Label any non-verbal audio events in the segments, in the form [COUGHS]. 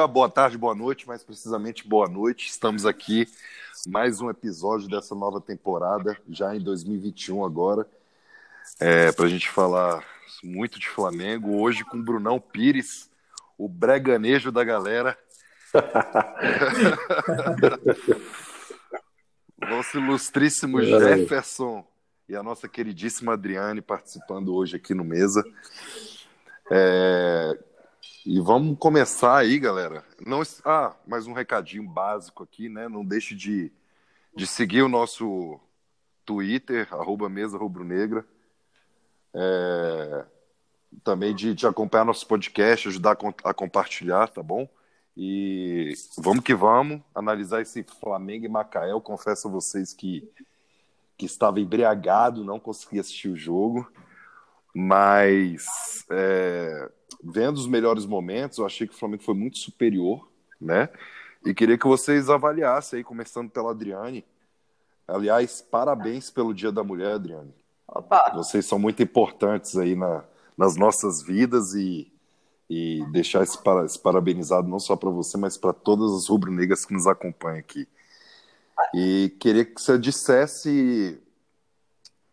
dia, boa tarde, boa noite, mais precisamente boa noite. Estamos aqui mais um episódio dessa nova temporada, já em 2021 agora, é, para a gente falar muito de Flamengo. Hoje com o Brunão Pires, o breganejo da galera. [LAUGHS] Nosso ilustríssimo Jefferson e a nossa queridíssima Adriane participando hoje aqui no Mesa. É, e vamos começar aí, galera. Não, ah, mais um recadinho básico aqui, né? Não deixe de, de seguir o nosso Twitter, arroba mesa rubro-negra. É, também de, de acompanhar nosso podcast, ajudar a, a compartilhar, tá bom? E vamos que vamos analisar esse Flamengo e Macaé. Eu confesso a vocês que, que estava embriagado, não consegui assistir o jogo, mas é, vendo os melhores momentos, eu achei que o Flamengo foi muito superior, né? E queria que vocês avaliassem aí, começando pela Adriane. Aliás, parabéns pelo Dia da Mulher, Adriane. Opa. Vocês são muito importantes aí na, nas nossas vidas e, e deixar esse, para, esse parabenizado não só para você, mas para todas as rubro-negras que nos acompanham aqui. E queria que você dissesse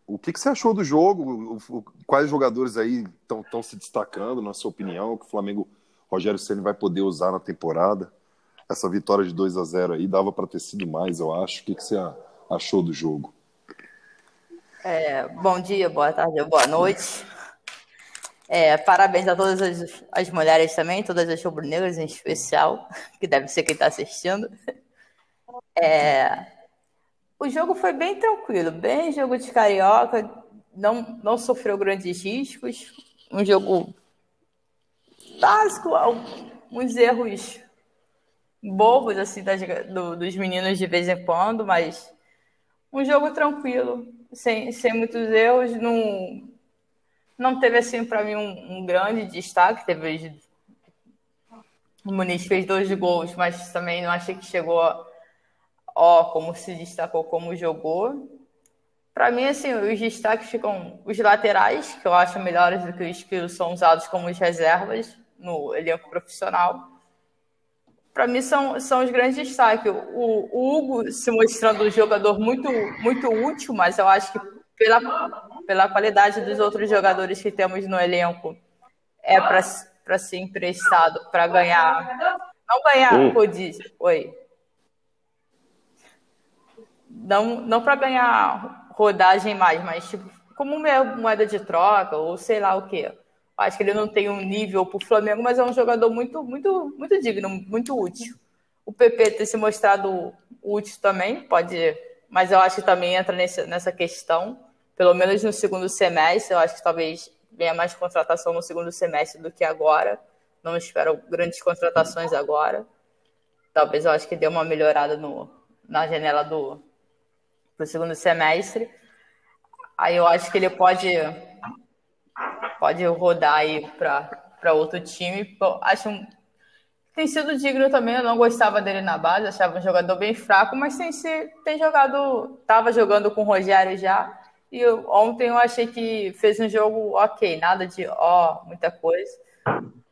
o que, que você achou do jogo? O, o, quais jogadores aí estão se destacando, na sua opinião, que o Flamengo, Rogério Ceni vai poder usar na temporada? Essa vitória de 2 a 0 aí dava para ter sido mais, eu acho. O que, que você achou do jogo? É, bom dia, boa tarde, boa noite. É, parabéns a todas as, as mulheres também, todas as rubro-negras em especial, que deve ser quem está assistindo. É, o jogo foi bem tranquilo, bem jogo de carioca, não, não sofreu grandes riscos. Um jogo básico, alguns erros bobos assim das, do, dos meninos de vez em quando, mas um jogo tranquilo, sem, sem muitos erros. Não, não teve assim para mim um, um, grande destaque. Teve o Muniz fez dois gols, mas também não achei que chegou ó, como se destacou, como jogou. Para mim, assim, os destaques ficam os laterais, que eu acho melhores do que os que são usados como reservas no elenco profissional. Para mim, são, são os grandes destaques. O, o, Hugo se mostrando um jogador muito, muito útil, mas eu acho que pela, pela qualidade dos outros jogadores que temos no elenco, é para ser emprestado, para ganhar. Não ganhar hum. Oi não, não para ganhar rodagem mais, mas tipo, como moeda de troca ou sei lá o que. Acho que ele não tem um nível para o Flamengo, mas é um jogador muito, muito, muito digno, muito útil. O PP ter se mostrado útil também, pode, mas eu acho que também entra nesse, nessa questão, pelo menos no segundo semestre. Eu acho que talvez venha mais contratação no segundo semestre do que agora. Não espero grandes contratações agora. Talvez eu acho que dê uma melhorada no, na janela do, para o segundo semestre. Aí eu acho que ele pode, pode rodar aí para outro time. Acho um, tem sido digno também. Eu não gostava dele na base, achava um jogador bem fraco, mas tem, se, tem jogado. Estava jogando com o Rogério já. E eu, ontem eu achei que fez um jogo ok, nada de ó, muita coisa,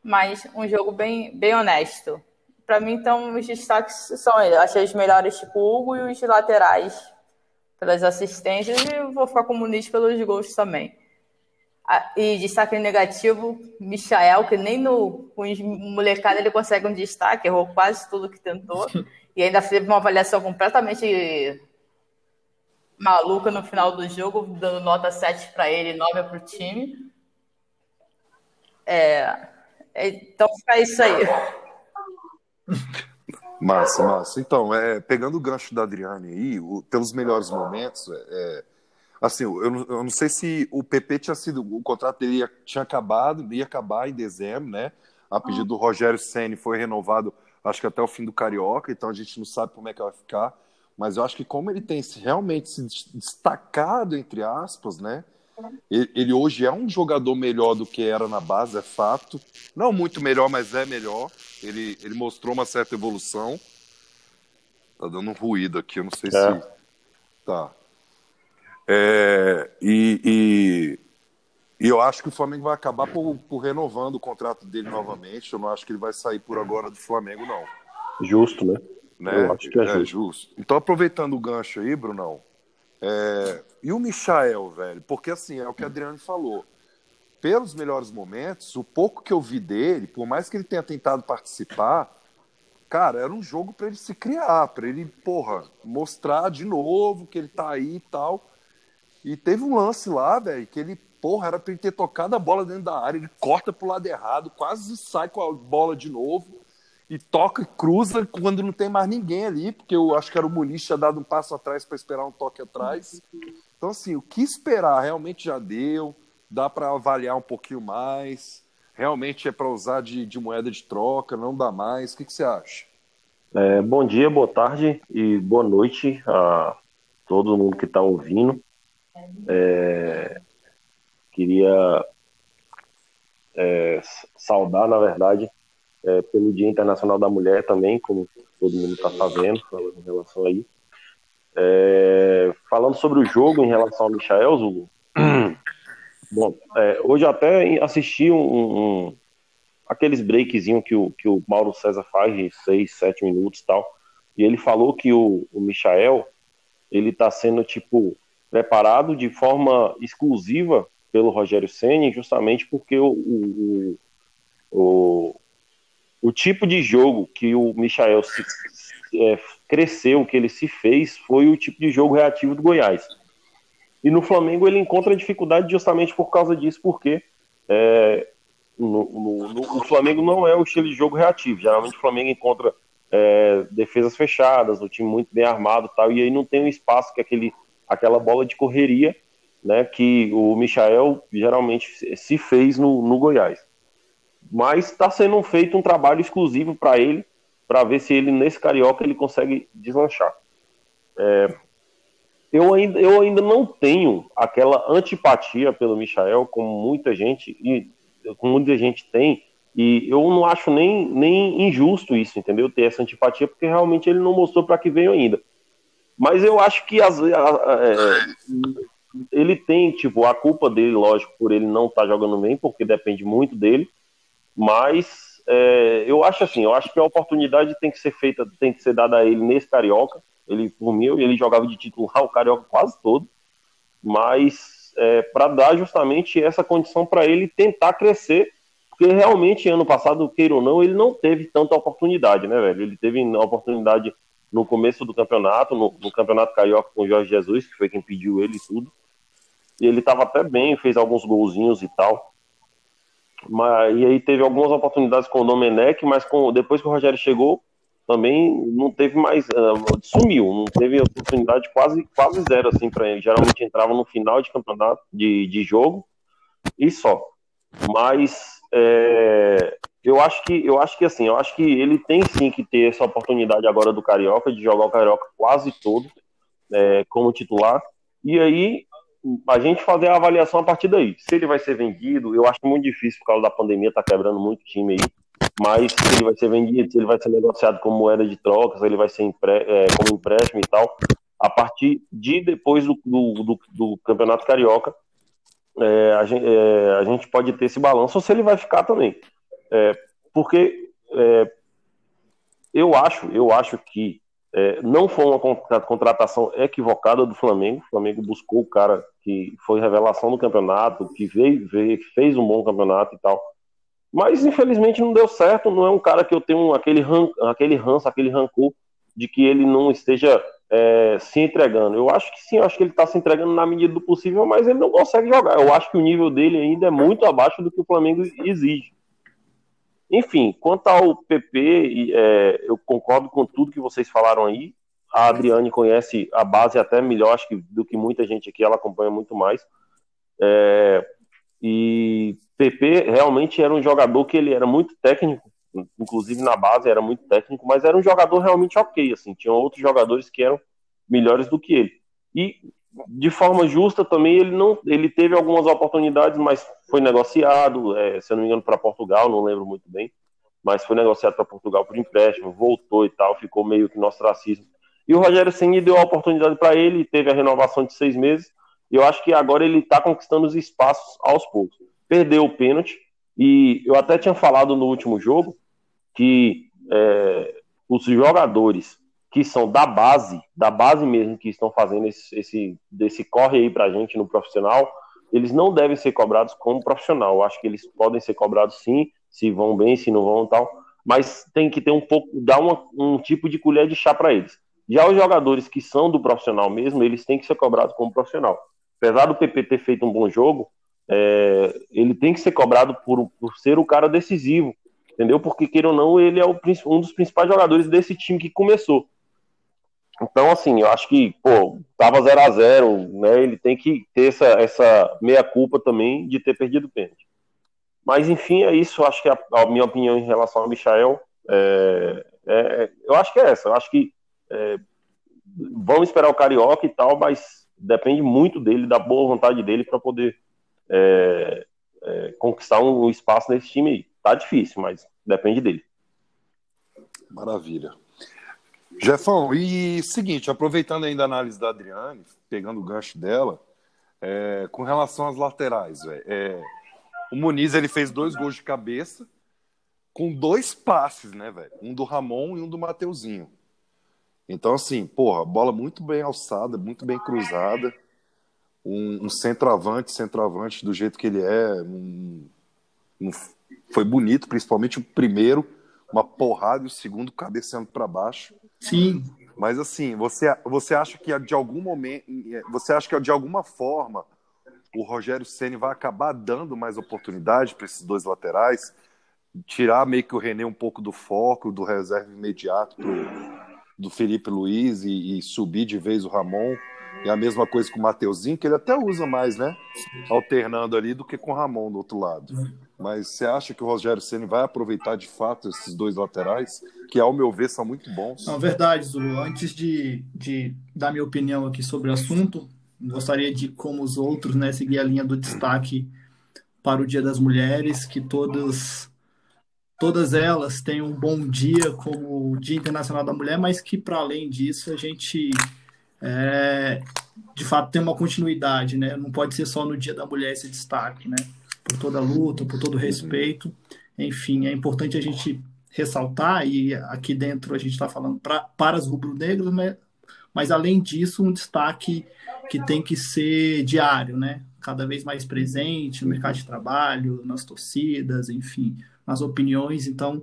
mas um jogo bem, bem honesto. Para mim, então, os destaques são eles. Achei os melhores, tipo o Hugo, e os laterais pelas assistências e vou ficar com o Muniz pelos gols também. E destaque negativo, Michael, que nem no com molecada ele consegue um destaque, errou quase tudo que tentou. [LAUGHS] E ainda teve uma avaliação completamente maluca no final do jogo, dando nota 7 para ele e 9 para o time. É, então fica isso aí. [LAUGHS] Massa, massa. Então, é, pegando o gancho da Adriane aí, o, pelos melhores momentos, é, é assim, eu, eu, não sei se o PP tinha sido, o contrato dele ia, tinha acabado, ia acabar em dezembro, né? A pedido do Rogério Ceni foi renovado, acho que até o fim do Carioca, então a gente não sabe como é que vai ficar. Mas eu acho que como ele tem realmente se destacado, entre aspas, né? Ele, hoje é um jogador melhor do que era na base, é fato. Não muito melhor, mas é melhor. Ele, ele mostrou uma certa evolução. Tá dando um ruído aqui, eu não sei é. se. Tá. É, e, e, E eu acho que o Flamengo vai acabar por, por, renovando o contrato dele novamente. Eu não acho que ele vai sair por agora do Flamengo, não. Justo, né? né? Eu acho que é, é justo. justo. Então, aproveitando o gancho aí, Brunão, é... e o Michael, velho? Porque assim, é o que a Adriano falou. Pelos melhores momentos, o pouco que eu vi dele, por mais que ele tenha tentado participar, cara, era um jogo para ele se criar, para ele, porra, mostrar de novo que ele tá aí e tal. E teve um lance lá, velho, que ele porra, era pra ele ter tocado a bola dentro da área, ele corta pro lado errado, quase sai com a bola de novo, e toca e cruza quando não tem mais ninguém ali, porque eu acho que era o Muniz tinha dado um passo atrás para esperar um toque atrás. Então, assim, o que esperar realmente já deu, dá para avaliar um pouquinho mais, realmente é para usar de, de, moeda de troca, não dá mais. O que, que você acha? É, bom dia, boa tarde e boa noite a todo mundo que está ouvindo. É, Queria é, saudar, na verdade, é, pelo Dia Internacional da Mulher também, como todo mundo está fazendo em relação aí. É, falando sobre o jogo em relação ao Michael Zulu, [CLEARS THROAT] bom, é, hoje até assisti um, um, aqueles breakzinhos que o, que o Mauro César faz de 6, 7 minutos e tal, e ele falou que o, o Michael, ele está sendo, tipo, preparado de forma exclusiva pelo Rogério Ceni justamente porque o, o, o, o, tipo de jogo que o Michael se, é, cresceu, que ele se fez, foi o tipo de jogo reativo do Goiás. E no Flamengo ele encontra dificuldade justamente por causa disso, porque é, no, no, no, o Flamengo não é o estilo de jogo reativo. Geralmente o Flamengo encontra é, defesas fechadas, o time muito bem armado tal, e aí não tem um espaço que aquele, aquela bola de correria né, que o Michael geralmente se fez no, no Goiás. Mas está sendo feito um trabalho exclusivo para ele, para ver se ele, nesse Carioca, ele consegue deslanchar. É, eu, ainda, eu ainda não tenho aquela antipatia pelo Michael, como muita gente, e como muita gente tem, e eu não acho nem, nem injusto isso, entendeu? Ter essa antipatia, porque realmente ele não mostrou para que veio ainda. Mas eu acho que as, é, ele tem, tipo, a culpa dele, lógico, por ele não estar tá jogando bem, porque depende muito dele, mas é, eu acho assim, eu acho que a oportunidade tem que ser feita, tem que ser dada a ele nesse Carioca, ele, por mim, ele jogava de titular [LAUGHS] o Carioca quase todo, mas é, para dar justamente essa condição para ele tentar crescer, porque realmente, ano passado, queira ou não, ele não teve tanta oportunidade, né, velho? Ele teve a oportunidade no começo do campeonato, no, no, Campeonato Carioca com o Jorge Jesus, que foi quem pediu ele e tudo. E ele estava até bem, fez alguns golzinhos e tal. Mas, e aí teve algumas oportunidades com o Domenech, mas com, depois que o Rogério chegou, também não teve mais. Uh, sumiu, não teve oportunidade quase, quase zero assim para ele. Geralmente entrava no final de campeonato, de, de jogo, e só. Mas é, eu acho que eu acho que assim, eu acho que ele tem sim que ter essa oportunidade agora do Carioca, de jogar o Carioca quase todo é, como titular. E aí a gente fazer a avaliação a partir daí. Se ele vai ser vendido, eu acho muito difícil por causa da pandemia, tá quebrando muito time aí. Mas se ele vai ser vendido, se ele vai ser negociado como moeda de troca, se ele vai ser empre, é, como empréstimo e tal, a partir de depois do, do, do, do Campeonato Carioca, é, a, gente, é, a, gente, pode ter esse balanço ou se ele vai ficar também. É, porque é, eu acho, eu acho que é, não foi uma contratação equivocada do Flamengo. O Flamengo buscou o cara que foi revelação do campeonato, que veio, veio, fez um bom campeonato e tal. Mas infelizmente não deu certo. Não é um cara que eu tenho aquele, ran, aquele ranço, aquele rancor de que ele não esteja é, se entregando. Eu acho que sim, acho que ele está se entregando na medida do possível, mas ele não consegue jogar. Eu acho que o nível dele ainda é muito abaixo do que o Flamengo exige. Enfim, quanto ao PP, é, eu concordo com tudo que vocês falaram aí. A Adriane conhece a base até melhor acho que, do que muita gente aqui, ela acompanha muito mais. É, e PP realmente era um jogador que ele era muito técnico, inclusive na base era muito técnico, mas era um jogador realmente ok, assim, tinha outros jogadores que eram melhores do que ele. E de forma justa também ele não ele teve algumas oportunidades mas foi negociado é, se eu não me engano para Portugal não lembro muito bem mas foi negociado para Portugal por empréstimo voltou e tal ficou meio que no ostracismo e o Rogério Ceni deu a oportunidade para ele teve a renovação de seis meses E eu acho que agora ele está conquistando os espaços aos poucos. Perdeu o pênalti, e eu até tinha falado no último jogo que é, os jogadores que são da base, da base mesmo, que estão fazendo esse, esse corre aí pra gente no profissional, eles não devem ser cobrados como profissional. Eu acho que eles podem ser cobrados sim, se vão bem, se não vão tal, mas tem que ter um pouco, dar uma, um tipo de colher de chá para eles. Já os jogadores que são do profissional mesmo, eles têm que ser cobrados como profissional. Apesar do PP ter feito um bom jogo, é, ele tem que ser cobrado por, por ser o cara decisivo, entendeu? Porque, queira ou não, ele é o, um dos principais jogadores desse time que começou. Então, assim, eu acho que, pô, tava 0 a 0 né? Ele tem que ter essa, essa meia-culpa também de ter perdido o pênalti. Mas, enfim, é isso. Acho que a, a, minha opinião em relação ao Michael, é, é, eu acho que é essa. Eu acho que é, vamos esperar o Carioca e tal, mas depende muito dele, da boa vontade dele para poder é, é, conquistar um, um espaço nesse time aí. Tá difícil, mas depende dele. Maravilha. Jefão, e seguinte, aproveitando ainda a análise da Adriane, pegando o gancho dela, é, com relação às laterais, é, o Muniz ele fez dois gols de cabeça com dois passes, né, velho? Um do Ramon e um do Mateuzinho. Então, assim, porra, bola muito bem alçada, muito bem cruzada. Um, um centroavante, centroavante do jeito que ele é. Um, um, foi bonito, principalmente o primeiro, uma porrada e o segundo cabeceando para baixo. Sim. Mas assim, você, você acha que de algum momento, você acha que de alguma forma o Rogério Ceni vai acabar dando mais oportunidade para esses dois laterais, tirar meio que o René um pouco do foco, do reserva imediato pro, do Felipe Luiz e, e subir de vez o Ramon? E a mesma coisa com o Mateuzinho, que ele até usa mais, né? Alternando ali do que com o Ramon do outro lado. Mas você acha que o Rogério Ceni vai aproveitar de fato esses dois laterais, que ao meu ver são muito bons? Não, verdade, Zulu. Antes de, de dar minha opinião aqui sobre o assunto, gostaria de, como os outros, né, seguir a linha do destaque para o Dia das Mulheres, que todas todas elas têm um bom dia como o Dia Internacional da Mulher, mas que para além disso a gente é, de fato tem uma continuidade, né? Não pode ser só no Dia da Mulher esse destaque, né? Por toda a luta, por todo o respeito. Enfim, é importante a gente ressaltar, e aqui dentro a gente está falando pra, para as rubro-negras, né? mas além disso, um destaque que tem que ser diário, né? Cada vez mais presente no mercado de trabalho, nas torcidas, enfim, nas opiniões. Então,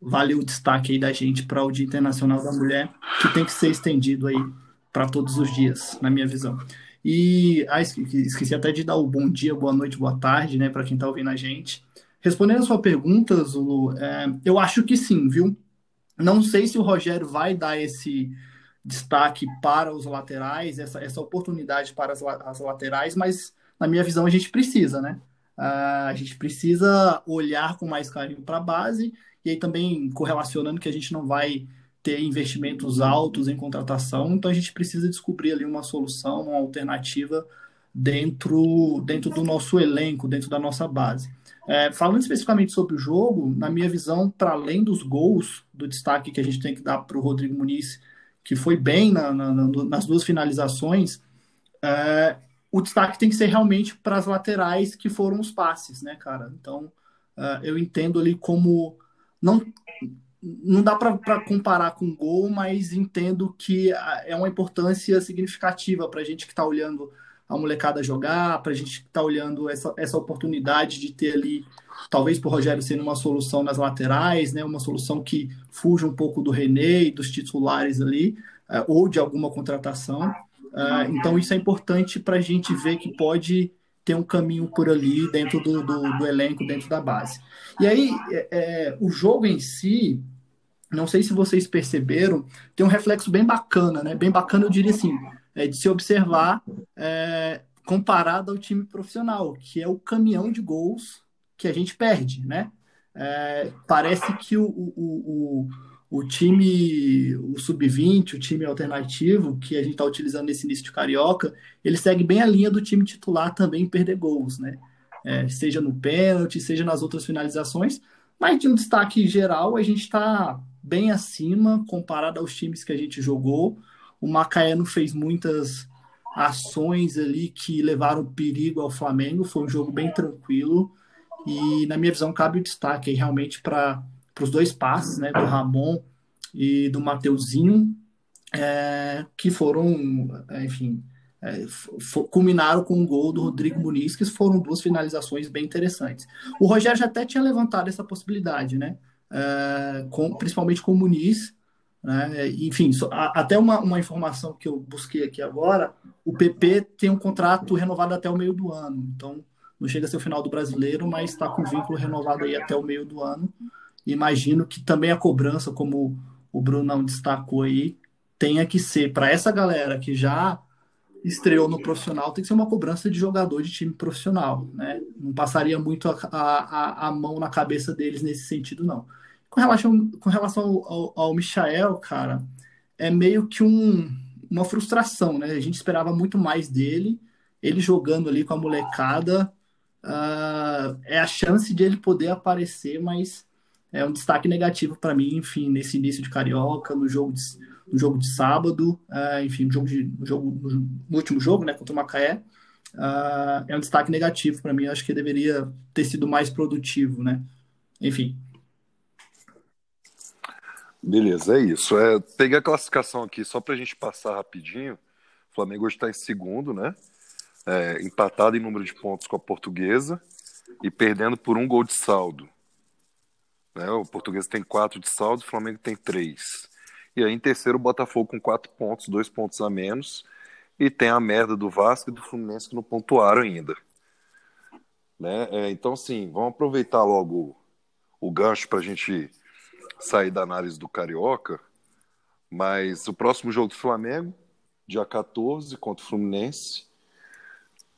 vale o destaque aí da gente para o Dia Internacional da Mulher, que tem que ser estendido aí para todos os dias, na minha visão. E ah, esqueci até de dar o bom dia, boa noite, boa tarde, né, para quem está ouvindo a gente. Respondendo a sua pergunta, Zulu, é, eu acho que sim, viu? Não sei se o Rogério vai dar esse destaque para os laterais, essa, essa oportunidade para as, as laterais, mas na minha visão a gente precisa, né? Uh, a gente precisa olhar com mais carinho para a base e aí também correlacionando que a gente não vai ter investimentos altos em contratação, então a gente precisa descobrir ali uma solução, uma alternativa dentro, dentro do nosso elenco, dentro da nossa base. É, falando especificamente sobre o jogo, na minha visão, para além dos gols, do destaque que a gente tem que dar para o Rodrigo Muniz, que foi bem na, na, nas duas finalizações, é, o destaque tem que ser realmente para as laterais que foram os passes, né, cara? Então, é, eu entendo ali como não não dá para comparar com gol, mas entendo que é uma importância significativa para a gente que está olhando a molecada jogar, para a gente que está olhando essa, essa oportunidade de ter ali, talvez para o Rogério sendo uma solução nas laterais, né, uma solução que fuja um pouco do René e dos titulares ali, uh, ou de alguma contratação. Uh, então, isso é importante para a gente ver que pode ter um caminho por ali dentro do, do, do elenco, dentro da base. E aí, é, é o jogo em si, não sei se vocês perceberam, tem um reflexo bem bacana, né? Bem bacana, eu diria assim, é de se observar é, comparado ao time profissional, que é o caminhão de gols que a gente perde, né? É, parece que o, o, o, o time, o sub-20, o time alternativo que a gente está utilizando nesse início de carioca, ele segue bem a linha do time titular também perder gols, né? É, seja no pênalti, seja nas outras finalizações, mas de um destaque geral, a gente está bem acima comparado aos times que a gente jogou. O Macaé não fez muitas ações ali que levaram perigo ao Flamengo. Foi um jogo bem tranquilo. E, na minha visão, cabe o destaque aí, realmente para os dois passes, né, do Ramon e do Mateuzinho, é, que foram, enfim, é, culminaram com o gol do Rodrigo Muniz, que foram duas finalizações bem interessantes. O Rogério já até tinha levantado essa possibilidade, né? É, com, principalmente com o Muniz. Né? Enfim, a, até uma, uma informação que eu busquei aqui agora: o PP tem um contrato renovado até o meio do ano. Então, não chega a ser o final do brasileiro, mas está com vínculo renovado aí até o meio do ano. Imagino que também a cobrança, como o Brunão destacou aí, tenha que ser para essa galera que já estreou no profissional, tem que ser uma cobrança de jogador de time profissional, né? Não passaria muito a, a, a mão na cabeça deles nesse sentido, não. Com relação, com relação ao, ao Michael, cara, é meio que um, uma frustração, né? A gente esperava muito mais dele, ele jogando ali com a molecada, uh, é a chance de ele poder aparecer, mas é um destaque negativo para mim, enfim, nesse início de Carioca, no jogo de, no jogo de sábado, uh, enfim, no, jogo de, no, jogo, no último jogo, né, contra o Macaé, uh, é um destaque negativo para mim, acho que deveria ter sido mais produtivo, né, enfim. Beleza, é isso. É, peguei a classificação aqui só para a gente passar rapidinho. O Flamengo está em segundo, né? É, empatado em número de pontos com a Portuguesa e perdendo por um gol de saldo. Né? O Portuguesa tem quatro de saldo, o Flamengo tem três. E aí em terceiro o Botafogo com quatro pontos, dois pontos a menos. E tem a merda do Vasco e do Fluminense que não pontuaram ainda. Né? É, então, assim, vamos aproveitar logo o gancho para a gente sair da análise do Carioca. Mas o próximo jogo do Flamengo, dia 14, contra o Fluminense.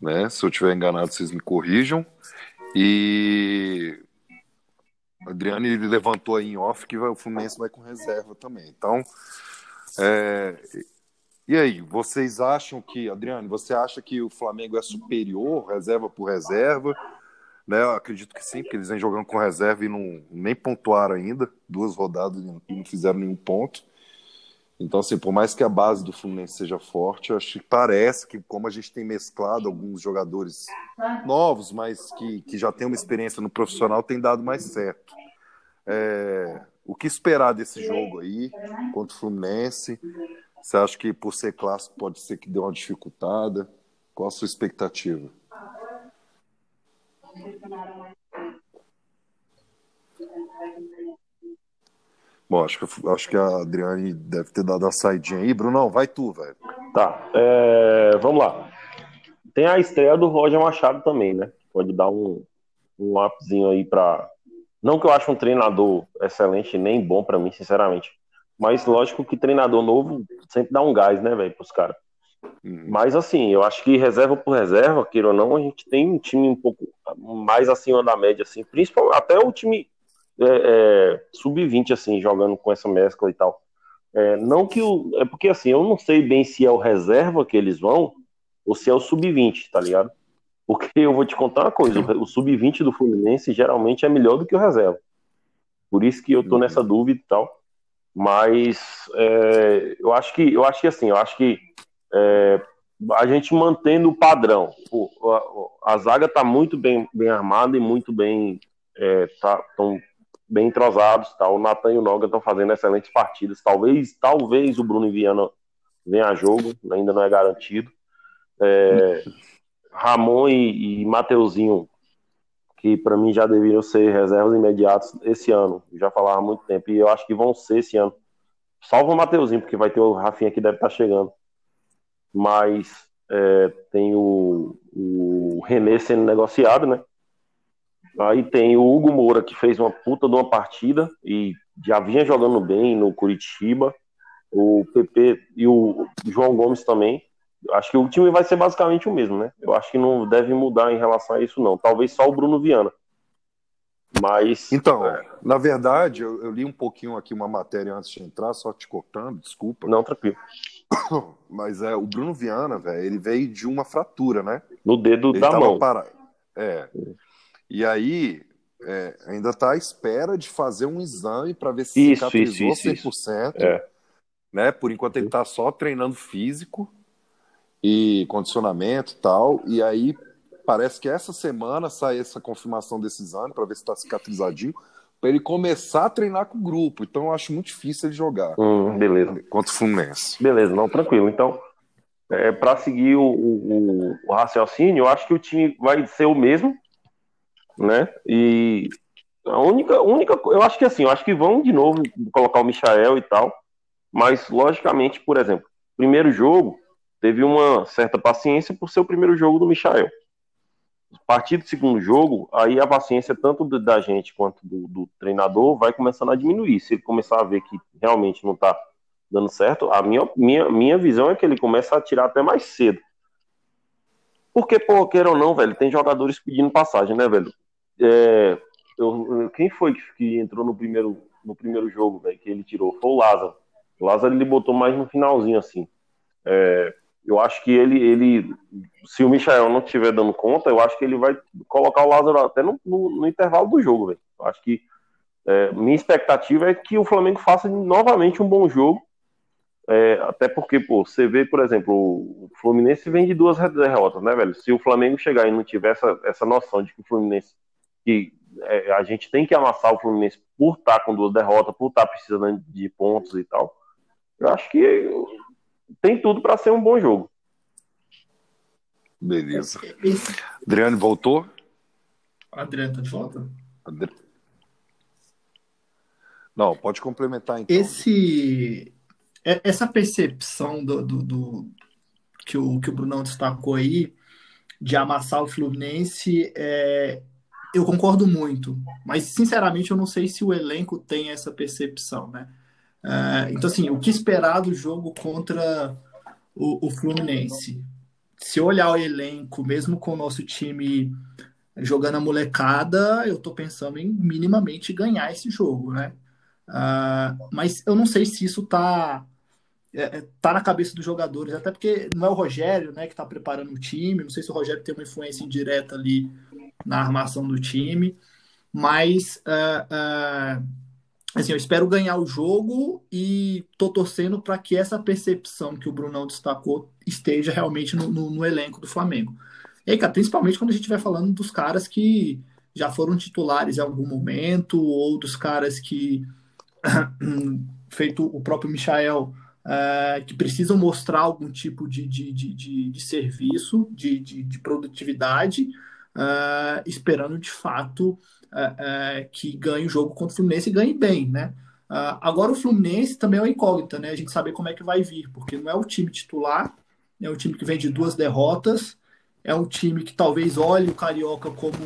Né? Se eu estiver enganado, vocês me corrijam. E Adriano ele levantou aí em off que o Fluminense vai com reserva também. Então, é... e aí, vocês acham que, Adriano, você acha que o Flamengo é superior, reserva por reserva? Né, eu acredito que sim, porque eles vêm jogando com reserva e não, nem pontuaram ainda, duas rodadas e não fizeram nenhum ponto. Então, assim, por mais que a base do Fluminense seja forte, acho que parece que, como a gente tem mesclado alguns jogadores novos, mas que, que já têm uma experiência no profissional, tem dado mais certo. É, o que esperar desse jogo aí contra o Fluminense? Você acha que, por ser clássico, pode ser que dê uma dificultada? Qual a sua expectativa? Bom, acho que, acho que a Adriane deve ter dado a saidinha aí. Brunão, vai tu, velho. Tá, é, vamos lá. Tem a estreia do Roger Machado também, né? Pode dar um, um lápisinho aí para. Não que eu acho um treinador excelente, nem bom para mim, sinceramente. Mas lógico que treinador novo sempre dá um gás, né, velho, pros caras. Uhum. Mas assim, eu acho que reserva por reserva, queira ou não, a gente tem um time um pouco mais acima da média, assim, principalmente até o time é, é, sub-20, assim, jogando com essa mescla e tal. É, não que o. É porque assim, eu não sei bem se é o reserva que eles vão ou se é o sub-20, tá ligado? Porque eu vou te contar uma coisa: o sub-20 do Fluminense geralmente é melhor do que o reserva. Por isso que eu tô nessa uhum. dúvida e tal. Mas é, eu acho que eu acho que assim, eu acho que é, a gente mantendo o padrão. O, a, a, zaga tá muito bem, bem armada e muito bem. É, tá, bem entrosados, tá? O Natan e o Noga estão fazendo excelentes partidas. Talvez, talvez o Bruno Viana venha a jogo, ainda não é garantido. É, Ramon e, e Mateuzinho, que para mim já deveriam ser reservas imediatas esse ano. Já falava há muito tempo e eu acho que vão ser esse ano. Salvo o Mateuzinho, porque vai ter o Rafinha que deve estar tá chegando. Mas é, tem o, o René sendo negociado, né? Aí tem o Hugo Moura, que fez uma puta de uma partida e já vinha jogando bem no Curitiba. O PP e o João Gomes também. Acho que o time vai ser basicamente o mesmo, né? Eu acho que não deve mudar em relação a isso, não. Talvez só o Bruno Viana. Mas. Então, é... na verdade, eu, eu, li um pouquinho aqui uma matéria antes de entrar, só te cortando, desculpa. Não, tranquilo. [COUGHS] Mas é, o Bruno Viana, velho, ele veio de uma fratura, né? No dedo ele da mão. Para... É. E aí, é, ainda está à espera de fazer um exame para ver se isso, cicatrizou isso, isso, 100%. Isso. É. Né? Por enquanto ele está só treinando físico. e condicionamento e tal. E aí parece que essa semana sai essa confirmação desse exame para ver se está cicatrizadinho, para ele começar a treinar com o grupo. Então eu acho muito difícil ele jogar. Hum, beleza. Contra o Fluminense. Beleza, não, tranquilo. Então, é, para seguir o, o, o, raciocínio, eu acho que o time vai ser o mesmo, né? E a única, única, eu acho que assim, eu acho que vão de novo colocar o Michael e tal, mas logicamente, por exemplo, primeiro jogo teve uma certa paciência por ser o primeiro jogo do Michael. A partir do segundo jogo, aí a paciência tanto da gente quanto do, do treinador vai começando a diminuir. Se ele começar a ver que realmente não está dando certo, a minha, minha, minha visão é que ele começa a tirar até mais cedo. Porque, pô, queira ou não, velho, tem jogadores pedindo passagem, né, velho? É, eu, quem foi que, que, entrou no primeiro, no primeiro jogo, velho, que ele tirou? Foi o Lázaro. O Lázaro ele botou mais no finalzinho, assim. É, eu acho que ele, ele, se o Michael não estiver dando conta, eu acho que ele vai colocar o Lázaro até no, no, no intervalo do jogo, velho. Eu acho que é, minha expectativa é que o Flamengo faça novamente um bom jogo é, até porque, pô, você vê, por exemplo, o Fluminense vem de duas derrotas, né, velho? Se o Flamengo chegar e não tiver essa, essa noção de que o Fluminense, que é, a gente tem que amassar o Fluminense por estar com duas derrotas, por estar precisando de pontos e tal, eu acho que tem tudo para ser um bom jogo. Beleza. Adriano voltou? Adriano tá de volta? Não, pode complementar então. Esse é, essa percepção do, do, do, que, o, que o Brunão destacou aí, de amassar o Fluminense, é, eu concordo muito, mas sinceramente eu não sei se o elenco tem essa percepção, né? É, então, assim, o que esperar do jogo contra o, o Fluminense? Se olhar o elenco, mesmo com o nosso time jogando a molecada, eu tô pensando em minimamente ganhar esse jogo, né? Uh, mas eu não sei se isso tá é, é, tá na cabeça dos jogadores, até porque não é o Rogério né, que está preparando o time, não sei se o Rogério tem uma influência indireta ali na armação do time, mas uh, uh, assim, eu espero ganhar o jogo e tô torcendo para que essa percepção que o Brunão destacou esteja realmente no, no, no elenco do Flamengo. E aí, cara, principalmente quando a gente vai falando dos caras que já foram titulares em algum momento, ou dos caras que, [CLEARS THROAT] feito o próprio Michael, uh, que precisam mostrar algum tipo de, de, de, de, de serviço, de, de, de produtividade, uh, esperando de fato uh, que ganhe o jogo contra o Fluminense e ganhe bem, né? agora o Fluminense também é uma incógnita, né? A gente saber como é que vai vir, porque não é o time titular, é um time que vem de duas derrotas, é um time que talvez olhe o Carioca como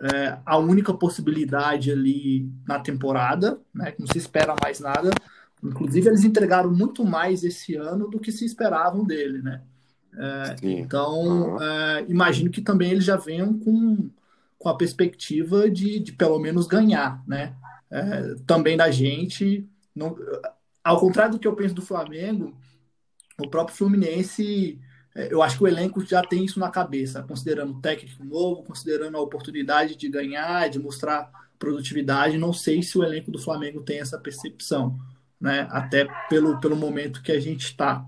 é, a única possibilidade ali na temporada, né? Não se espera mais nada. Inclusive, eles entregaram muito mais esse ano do que se esperavam dele, né? É, então, uhum. é, imagino que também eles já venham com, com a perspectiva de, de pelo menos ganhar, né? É, também da gente. Ao contrário do que eu penso do Flamengo, o próprio Fluminense, é, eu acho que o elenco já tem isso na cabeça, considerando o técnico novo, considerando a oportunidade de ganhar, de mostrar produtividade. Não sei se o elenco do Flamengo tem essa percepção né? até pelo, pelo momento que a gente está.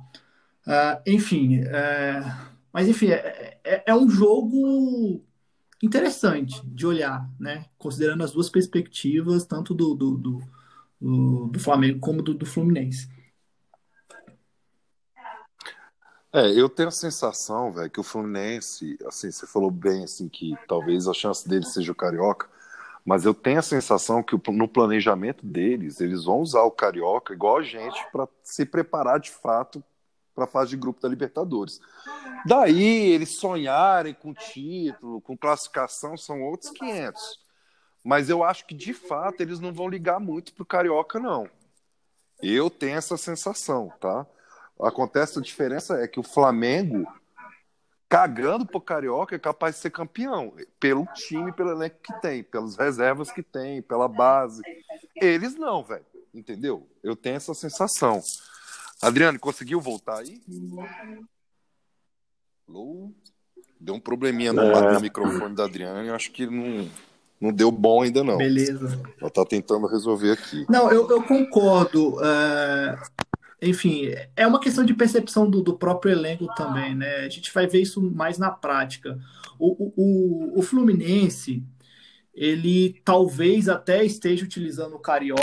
Uh, ah, enfim, é, mas enfim, é, é, é, um jogo interessante de olhar, né? considerando as duas perspectivas, tanto do, do, do, do, Flamengo como do, do Fluminense. É, eu tenho a sensação, velho, que o Fluminense, assim, você falou bem, assim, que talvez a chance dele seja o Carioca, mas eu tenho a sensação que no planejamento deles, eles vão usar o Carioca igual a gente para se preparar de fato para a fase de grupo da Libertadores. Daí eles sonharem com título, com classificação, são outros 500. Mas eu acho que de fato eles não vão ligar muito pro Carioca, não. Eu tenho essa sensação, tá? Acontece a diferença é que o Flamengo cagando pro Carioca, é capaz de ser campeão. Pelo time, pelo elenco que tem, pelas reservas que tem, pela base. Eles não, velho. Entendeu? Eu tenho essa sensação. Adriano, conseguiu voltar aí? Alô? Deu um probleminha no, é. no microfone da Adriana e acho que não, não deu bom ainda não. Beleza. Ela tá tentando resolver aqui. Não, eu, eu concordo. Uh, enfim, é uma questão de percepção do, do, próprio elenco também, né? A gente vai ver isso mais na prática. O, o, o Fluminense, ele talvez até esteja utilizando o Carioca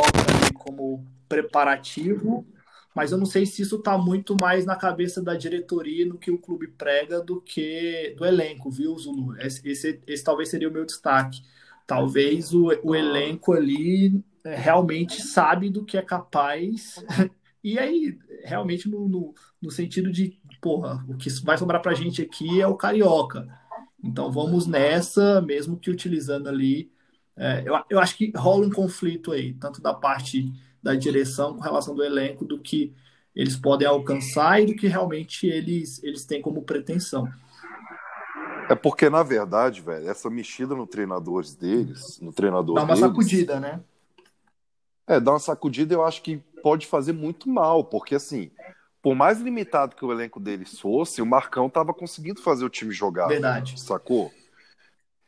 como preparativo, mas eu não sei se isso está muito mais na cabeça da diretoria no que o clube prega do que do elenco, viu, Zulu? Esse, esse, esse talvez seria o meu destaque. Talvez o, o elenco ali é, realmente sabe do que é capaz. [LAUGHS] E aí, realmente, no, no, no sentido de, porra, o que vai sobrar pra gente aqui é o carioca. Então vamos nessa, mesmo que utilizando ali. É, eu, eu acho que rola um conflito aí, tanto da parte da direção com relação do elenco, do que eles podem alcançar e do que realmente eles, eles têm como pretensão. É porque, na verdade, velho, essa mexida no treinadores deles, no treinador Dá uma deles, sacudida, né? É, dar uma sacudida eu acho que pode fazer muito mal, porque assim, por mais limitado que o elenco deles fosse, o Marcão tava conseguindo fazer o time jogar. Verdade. Sacou?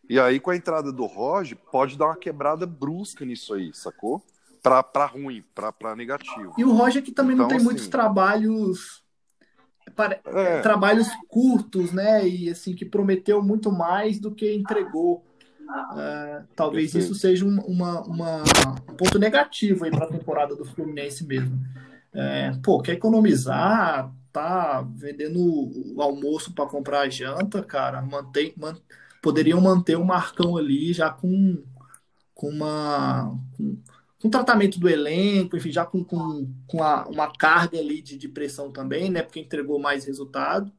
E aí, com a entrada do Roger, pode dar uma quebrada brusca nisso aí, sacou? Pra ruim, pra negativo. E o Roger que também então, não tem assim, muitos trabalhos. É. Trabalhos curtos, né? E assim, que prometeu muito mais do que entregou. Uh, talvez Perfeito. isso seja um, uma, uma, um ponto negativo aí para a temporada do Fluminense mesmo. É, pô, quer economizar, tá vendendo o almoço para comprar a janta, cara, mantém, man, poderiam manter o Marcão ali já com, com uma. Com, com tratamento do elenco, enfim, já com, com, com a, uma carga ali de, de pressão também, né? Porque entregou mais resultado.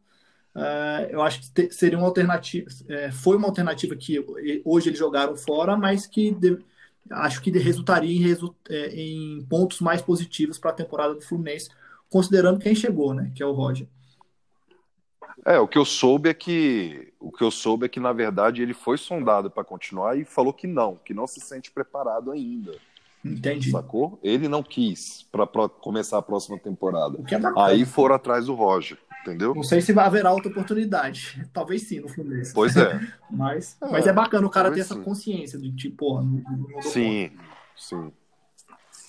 Uh, eu acho que seria uma alternativa, é, foi uma alternativa que hoje eles jogaram fora, mas que de, acho que resultaria em, resu, é, em pontos mais positivos para a temporada do Fluminense, considerando quem chegou, né, que é o Roger. É, o que eu soube é que o que eu soube é que na verdade ele foi sondado para continuar e falou que não, que não se sente preparado ainda. Entendi. Sacou? Ele não quis para começar a próxima temporada. É Aí foram atrás do Roger. Entendeu? Não sei se vai haver outra oportunidade. [LAUGHS] Talvez sim no Fluminense. Pois é. [LAUGHS] mas, é, mas é bacana o cara ter essa consciência de tipo, porra, não, não Sim, sim.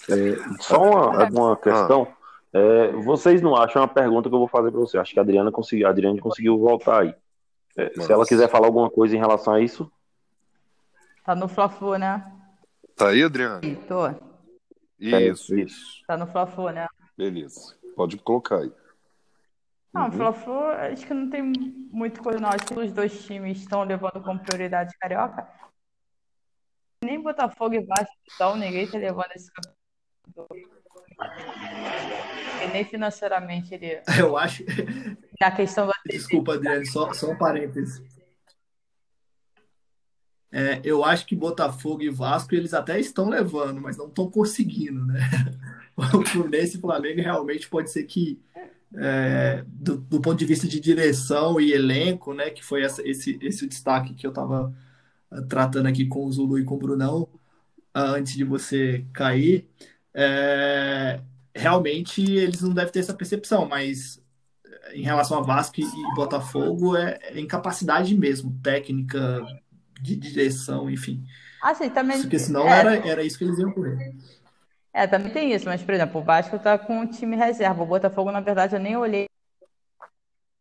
É, só uma, uma questão. Ah. É, vocês não acham uma pergunta que eu vou fazer para você? Acho que a Adriana conseguiu, a Adriana conseguiu voltar aí. É, se ela quiser falar alguma coisa em relação a isso. Tá no Fla-Flu, né? Tá aí, Adriana? Tô. Isso, é, isso. Tá no Fla-Flu, né? Beleza. Pode colocar aí. Não, uhum. Fla-Flu, acho que não tem muito coisa, não. Acho que os dois times estão levando como prioridade Carioca. Nem Botafogo e Vasco estão, ninguém está levando esse campeonato. E nem financeiramente ele. [LAUGHS] Eu acho. Na questão da. [LAUGHS] Desculpa, Adriano, só, só um parênteses. É, eu acho que Botafogo e Vasco eles até estão levando, mas não estão conseguindo, né? [LAUGHS] O Fluminense e Flamengo realmente pode ser que é, do, do, ponto de vista de direção e elenco, né, que foi essa, esse, esse destaque que eu estava uh, tratando aqui com o Zulu e com o Brunão, uh, antes de você cair, é, realmente eles não devem ter essa percepção, mas eh, em relação a Vasco e, e Botafogo, é, é, incapacidade mesmo, técnica, de direção, enfim. Ah, sim, também. Porque senão é. era, era isso que eles iam correr. É, também tem isso, mas, por exemplo, o Vasco tá com o time reserva. O Botafogo, na verdade, eu nem olhei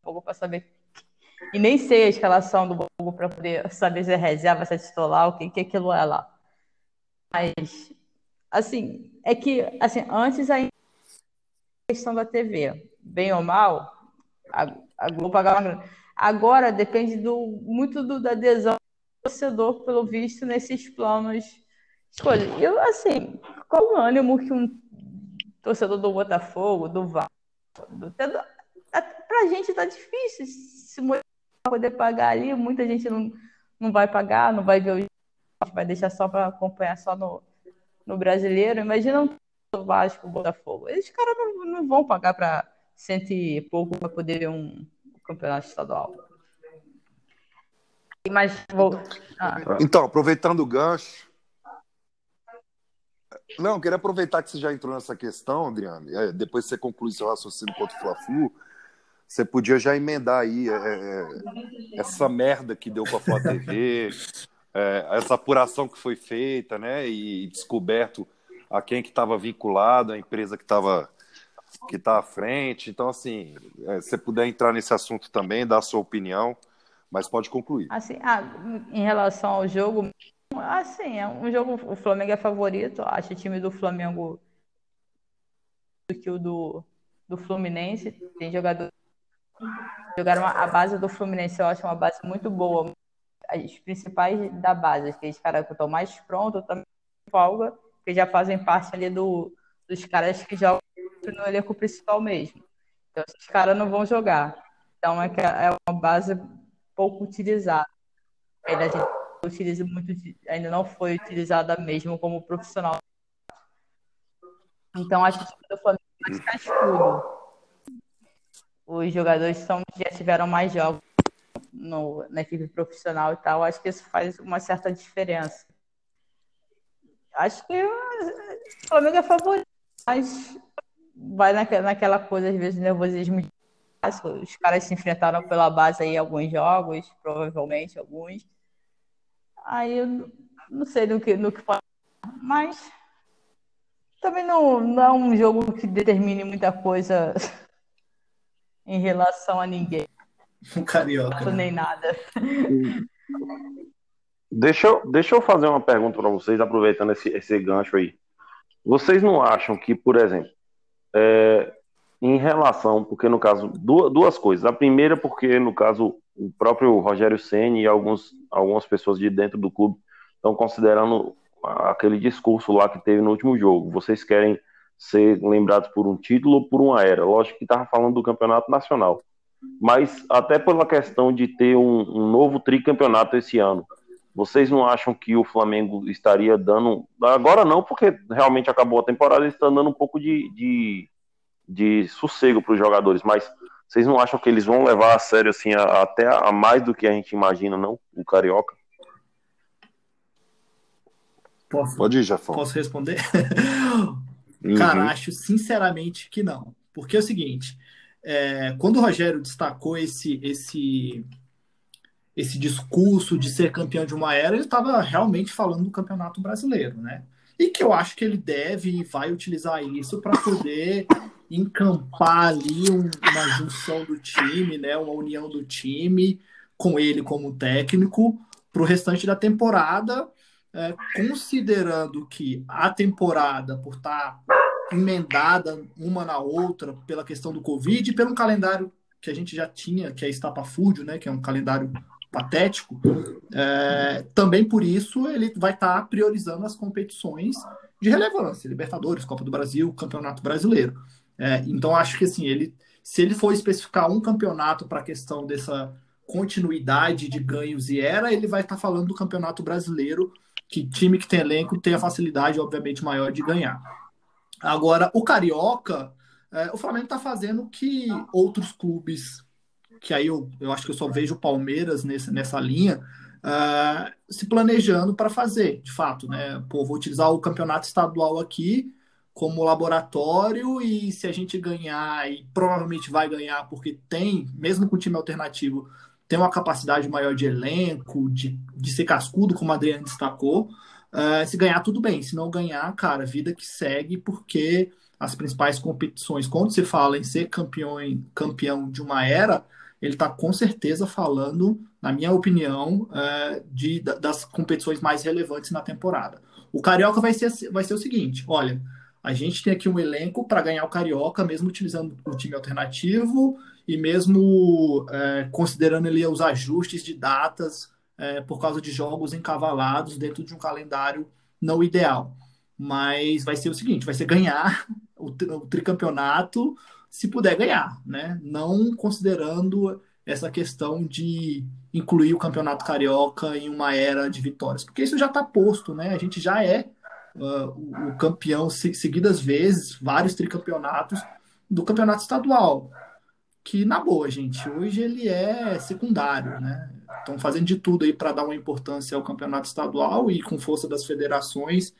o para saber. E nem sei a escalação do Botafogo para poder saber se é reserva, se é titular, o que, que aquilo é lá. Mas, assim, é que, assim, antes a questão da TV, bem ou mal, a, a Globo pagava. Agora depende do, muito do, da adesão torcedor, pelo visto, nesses planos escolha. Eu, assim, qual o ânimo que um torcedor do Botafogo, do Vasco, do, pra gente tá difícil se poder pagar ali, muita gente não, não vai pagar, não vai ver o vai deixar só para acompanhar só no, no brasileiro. Imagina um Vasco, Botafogo. Esses caras não, não vão pagar para cento e pouco para poder ver um campeonato estadual. Mas vou... Ah. Então, aproveitando o gancho, não, queria aproveitar que você já entrou nessa questão, Adriano. É, depois você conclui seu raciocínio contra o Fla-Flu. Você podia já emendar aí é, é, essa merda que deu com a Flá TV, [LAUGHS] é, essa apuração que foi feita, né? E descoberto a quem que estava vinculado, a empresa que estava que está à frente. Então, assim, é, você puder entrar nesse assunto também, dar a sua opinião, mas pode concluir. Assim, ah, em relação ao jogo, assim, é um jogo, o Flamengo é favorito, acho o time do Flamengo do que o do, do Fluminense, tem jogador jogaram a base do Fluminense, eu acho uma base muito boa. As principais da base, aqueles caras que estão mais prontos, também folga, que já fazem parte ali do, dos caras que jogam no elenco principal mesmo. Então, esses caras não vão jogar. Então, é, é uma base pouco utilizada. Ainda a gente utiliza muito, ainda não foi utilizada mesmo como profissional. Então, acho que o Flamengo é mais cascudo os jogadores são, já tiveram mais jogos no, na equipe profissional e tal, acho que isso faz uma certa diferença. Acho que o Flamengo é favorito, mas vai naquela, coisa, às vezes, nervosismo. Os caras se enfrentaram pela base aí alguns jogos, provavelmente alguns. Aí eu não sei no que, no que falar, mas também não, não é um jogo que determine muita coisa [LAUGHS] em relação a ninguém. Um carioca. Não nem nada. Deixa eu, deixa eu fazer uma pergunta para vocês, aproveitando esse, esse gancho aí. Vocês não acham que, por exemplo, é, em relação, porque no caso, duas, duas coisas. A primeira, porque no caso, o próprio Rogério Senni e alguns, algumas pessoas de dentro do clube estão considerando aquele discurso lá que teve no último jogo. Vocês querem ser lembrados por um título ou por uma era. Lógico que estava falando do campeonato nacional, mas até pela questão de ter um, um, novo tricampeonato esse ano. Vocês não acham que o Flamengo estaria dando. Agora não, porque realmente acabou a temporada está dando um pouco de, de, de sossego para os jogadores, mas vocês não acham que eles vão levar a sério assim, a, até a mais do que a gente imagina, não? O Carioca? Posso, Pode ir, Jafão. Posso responder? Uhum. Cara, acho sinceramente que não. Porque é o seguinte, é, quando o Rogério destacou esse, esse, esse discurso de ser campeão de uma era, ele estava realmente falando do campeonato brasileiro, né? E que eu acho que ele deve e vai utilizar isso para poder encampar ali um, uma junção do time, né? Uma união do time com ele como técnico para o restante da temporada é, considerando que a temporada, por estar emendada uma na outra pela questão do Covid e pelo calendário que a gente já tinha, que é estapafúrdio, né, que é um calendário patético, é, também por isso ele vai estar priorizando as competições de relevância, Libertadores, Copa do Brasil, Campeonato Brasileiro. É, então acho que assim, ele, se ele for especificar um campeonato para a questão dessa continuidade de ganhos e era, ele vai estar falando do Campeonato Brasileiro que time que tem elenco tem a facilidade, obviamente, maior de ganhar. Agora, o Carioca, é, o Flamengo está fazendo que outros clubes, que aí eu, eu acho que eu só vejo o Palmeiras nesse, nessa linha, é, se planejando para fazer, de fato, né? Pô, vou utilizar o campeonato estadual aqui como laboratório e se a gente ganhar, e provavelmente vai ganhar, porque tem, mesmo com time alternativo, tem uma capacidade maior de elenco, de, de ser cascudo, como a Adriano destacou. Uh, se ganhar, tudo bem. Se não ganhar, cara, vida que segue, porque as principais competições, quando se fala em ser campeão, campeão de uma era, ele está com certeza falando, na minha opinião, uh, de, das competições mais relevantes na temporada. O Carioca vai ser, vai ser o seguinte: olha, a gente tem aqui um elenco para ganhar o Carioca, mesmo utilizando o time alternativo e mesmo é, considerando ali os ajustes de datas é, por causa de jogos encavalados dentro de um calendário não ideal. Mas vai ser o seguinte: vai ser ganhar [LAUGHS] o, o tricampeonato se puder ganhar, né? Não considerando essa questão de incluir o campeonato carioca em uma era de vitórias, porque isso já está posto, né? A gente já é uh, o, campeão seguidas vezes, vários tricampeonatos do campeonato estadual que, na boa, gente, hoje ele é secundário, né? Estão fazendo de tudo aí para dar uma importância ao campeonato estadual e com força das federações,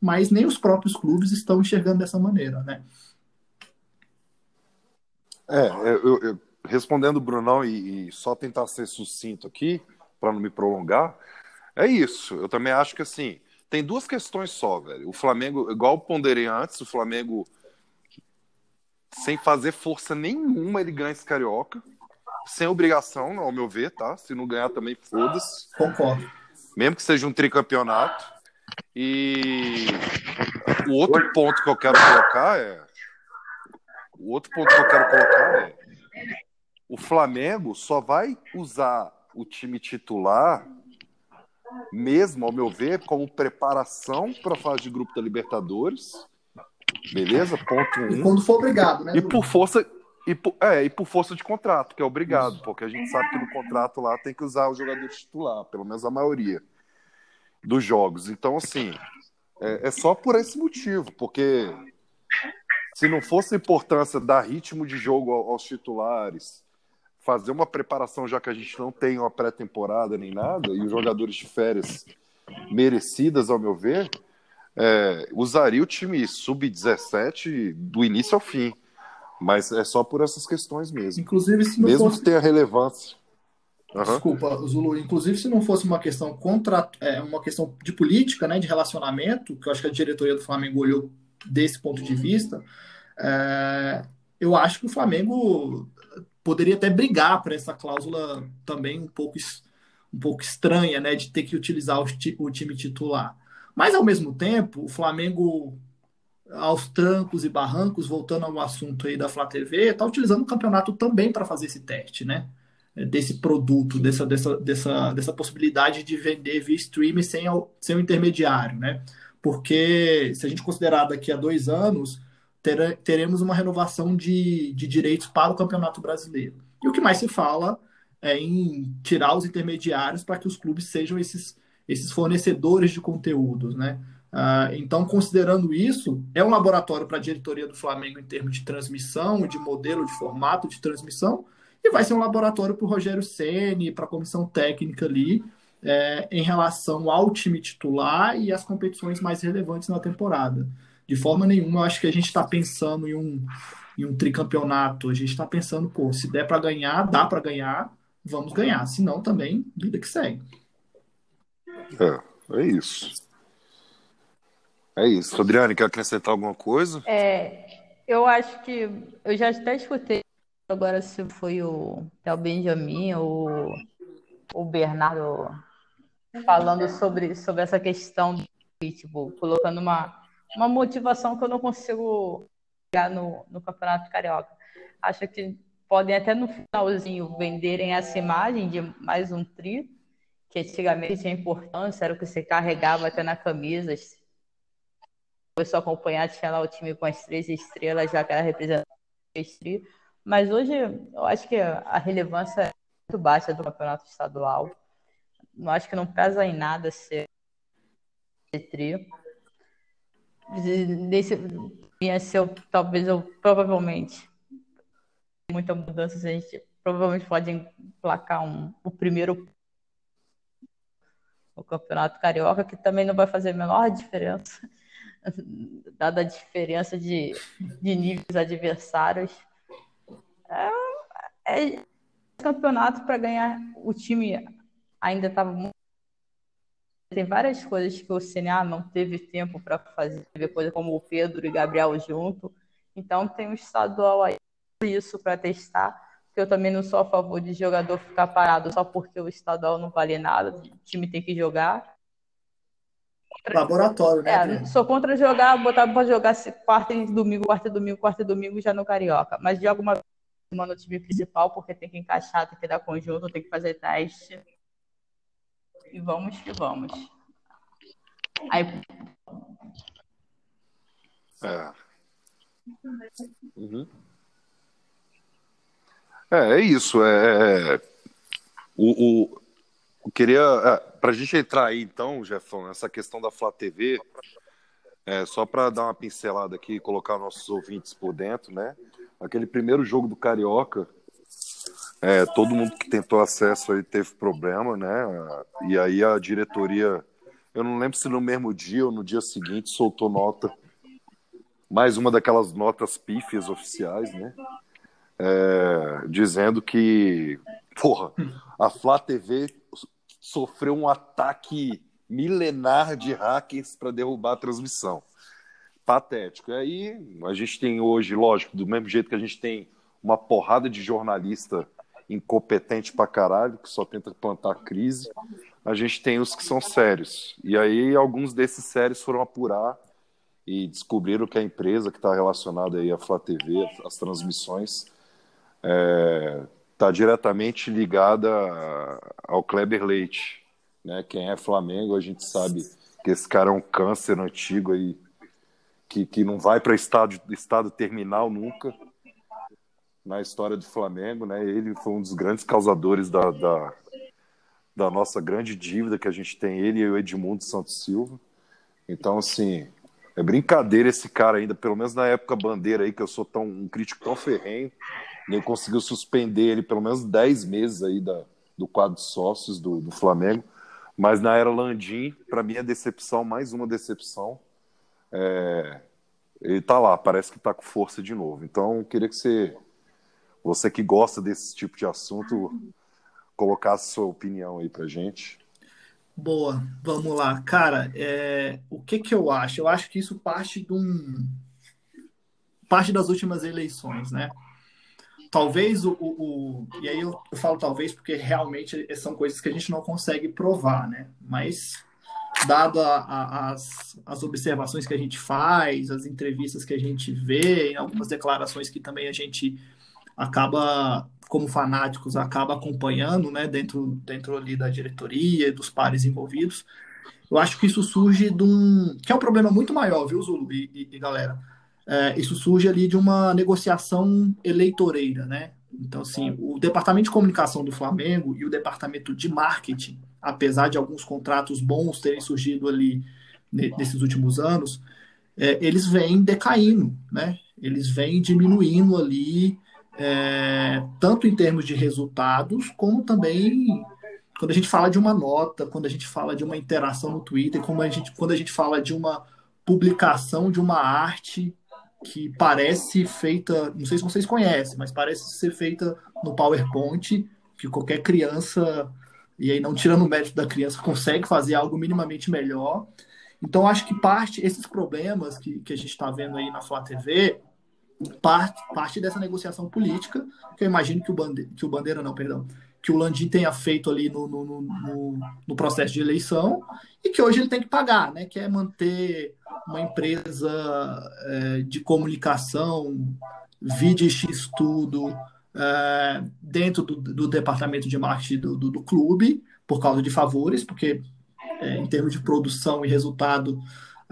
mas nem os próprios clubes estão enxergando dessa maneira, né? É, eu, eu, respondendo o Brunão e, e só tentar ser sucinto aqui, para não me prolongar, é isso. Eu também acho que assim, tem duas questões só, velho. O Flamengo, igual ponderei antes, o Flamengo sem fazer força nenhuma, ele ganha esse Carioca. Sem obrigação, ao meu ver, tá? Se não ganhar também, foda-se. Concordo. Mesmo que seja um tricampeonato. E o outro ponto que eu quero colocar é. O outro ponto que eu quero colocar é. O Flamengo só vai usar o time titular, mesmo, ao meu ver, como preparação para a fase de grupo da Libertadores. Beleza? Ponto um. E quando for obrigado, né? E por força. E por, é, e por força de contrato, que é obrigado, Isso. porque a gente sabe que no contrato lá tem que usar o jogador titular, pelo menos a maioria dos jogos. Então, assim, é, é só por esse motivo, porque se não fosse a importância dar ritmo de jogo aos titulares, fazer uma preparação, já que a gente não tem uma pré-temporada nem nada, e os jogadores de férias merecidas, ao meu ver, é, usaria o time sub-17 do início ao fim. Mas é só por essas questões mesmo. Inclusive, se não mesmo fosse... que tenha relevância. Uhum. Desculpa, Zulu. Inclusive, se não fosse uma questão contra, é, uma questão de política, né, de relacionamento, que eu acho que a diretoria do Flamengo olhou desse ponto de vista, é, eu acho que o Flamengo poderia até brigar para essa cláusula também um pouco, um pouco estranha, né, de ter que utilizar o, o time titular. Mas, ao mesmo tempo, o Flamengo, aos trancos e barrancos, voltando ao assunto aí da Flá TV, está utilizando o campeonato também para fazer esse teste, né? Desse produto, dessa, dessa, dessa, dessa possibilidade de vender via streaming sem, sem o intermediário, né? Porque se a gente considerar daqui a dois anos, ter, teremos uma renovação de, de direitos para o Campeonato Brasileiro. E o que mais se fala é em tirar os intermediários para que os clubes sejam esses esses fornecedores de conteúdos, né? Uh, então, considerando isso, é um laboratório para a diretoria do Flamengo em termos de transmissão, de modelo, de formato de transmissão, e vai ser um laboratório para o Rogério Ceni, para a comissão técnica ali, é, em relação ao time titular e as competições mais relevantes na temporada. De forma nenhuma, eu acho que a gente está pensando em um, em um tricampeonato. A gente está pensando, pô, se der para ganhar, dá para ganhar, vamos ganhar. Se não, também, vida que segue. É, é isso. É isso. Adriane, quer acrescentar alguma coisa? É, eu acho que eu já até escutei agora se foi o, é o Benjamin ou o Bernardo falando sobre, sobre essa questão do tipo, colocando uma, uma motivação que eu não consigo pegar no, no Campeonato Carioca. Acho que podem até no finalzinho venderem essa imagem de mais um tri, que antigamente tinha importância, era o que você carregava até na camisa. Começou a acompanhar, tinha lá o time com as três estrelas, já que era representante Mas hoje eu acho que a relevância é muito baixa do campeonato estadual. Não acho que não pesa em nada ser trio. Nesse, ia ser, talvez eu provavelmente muita mudança, a gente provavelmente pode emplacar um, o primeiro o Campeonato Carioca, que também não vai fazer a menor diferença, [LAUGHS] dada a diferença de, de níveis adversários. É, é campeonato para ganhar o time ainda estava muito. Tem várias coisas que o CNA não teve tempo para fazer, coisa como o Pedro e Gabriel junto. Então tem um estadual aí isso para testar que eu também não sou a favor de jogador ficar parado só porque o estadual não vale nada, o time tem que jogar. Laboratório, né? É, sou contra jogar, botar para jogar quarta e domingo, quarta e domingo, quarta e domingo já no Carioca. Mas de alguma vez no time principal, porque tem que encaixar, tem que dar conjunto, tem que fazer teste. E vamos que vamos. Aí. É. Uhum. É, é isso. É, é o, o, eu queria. É, para a gente entrar aí, então, Jefão, essa questão da Flá TV, é, só para dar uma pincelada aqui e colocar nossos ouvintes por dentro, né? Aquele primeiro jogo do Carioca, é, todo mundo que tentou acesso aí teve problema, né? E aí a diretoria, eu não lembro se no mesmo dia ou no dia seguinte, soltou nota, mais uma daquelas notas pífias oficiais, né? é, dizendo que, porra, a Flá TV sofreu um ataque milenar de hackers para derrubar a transmissão. patético. E aí a gente tem hoje, lógico, do mesmo jeito que a gente tem uma porrada de jornalista incompetente pra caralho, que só tenta plantar crise, a gente tem os que são sérios. E aí alguns desses sérios foram apurar e descobriram que a empresa que está relacionada aí à Flá TV, as transmissões, está é, tá diretamente ligada ao Kleber Leite. Né? Quem é Flamengo, a gente sabe que esse cara é um câncer antigo aí, que, que não vai para estado, estado terminal nunca na história do Flamengo. Né? Ele foi um dos grandes causadores da, da, da nossa grande dívida que a gente tem, ele e o Edmundo Santos Silva. Então, assim, é brincadeira esse cara ainda, pelo menos na época bandeira aí, que eu sou tão um crítico tão ferrenho, nem conseguiu suspender ele pelo menos 10 meses aí da, do quadro de sócios do, do Flamengo. Mas na era Landim, para mim é decepção, mais uma decepção. É, ele tá lá, parece que tá com força de novo. Então, queria que você, você que gosta desse tipo de assunto, colocasse sua opinião aí pra gente. Boa, vamos lá. Cara, é, o que que eu acho? Eu acho que isso parte de um... parte das últimas eleições, né? Talvez o, o, o e aí eu, eu, falo talvez porque realmente são coisas que a gente não consegue provar, né? Mas dado a, a, as, as observações que a gente faz, as entrevistas que a gente vê, algumas declarações que também a gente acaba como fanáticos, acaba acompanhando, né, dentro, dentro ali da diretoria, dos pares envolvidos. Eu acho que isso surge de um. que é um problema muito maior, viu, Zulu e, e, e galera? É, isso surge ali de uma negociação eleitoreira, né? Então, assim, o departamento de comunicação do Flamengo e o departamento de marketing, apesar de alguns contratos bons terem surgido ali nesses últimos anos, é, eles vêm decaindo, né? Eles vêm diminuindo ali é, tanto em termos de resultados, como também quando a gente fala de uma nota, quando a gente fala de uma interação no Twitter, como a gente, quando a gente fala de uma publicação de uma arte que parece feita, não sei se vocês conhecem, mas parece ser feita no PowerPoint, que qualquer criança, e aí não tirando o mérito da criança, consegue fazer algo minimamente melhor. Então, acho que parte, esses problemas que, que a gente está vendo aí na Flá TV, parte, parte dessa negociação política, que eu imagino que o, Bandeira, que o Bandeira, não, perdão, que o Landim tenha feito ali no, no, no, no, processo de eleição e que hoje ele tem que pagar, né? Que é manter uma empresa é, de comunicação, vídeo X tudo, é, dentro do, do, departamento de marketing do, do, do, clube, por causa de favores, porque é, em termos de produção e resultado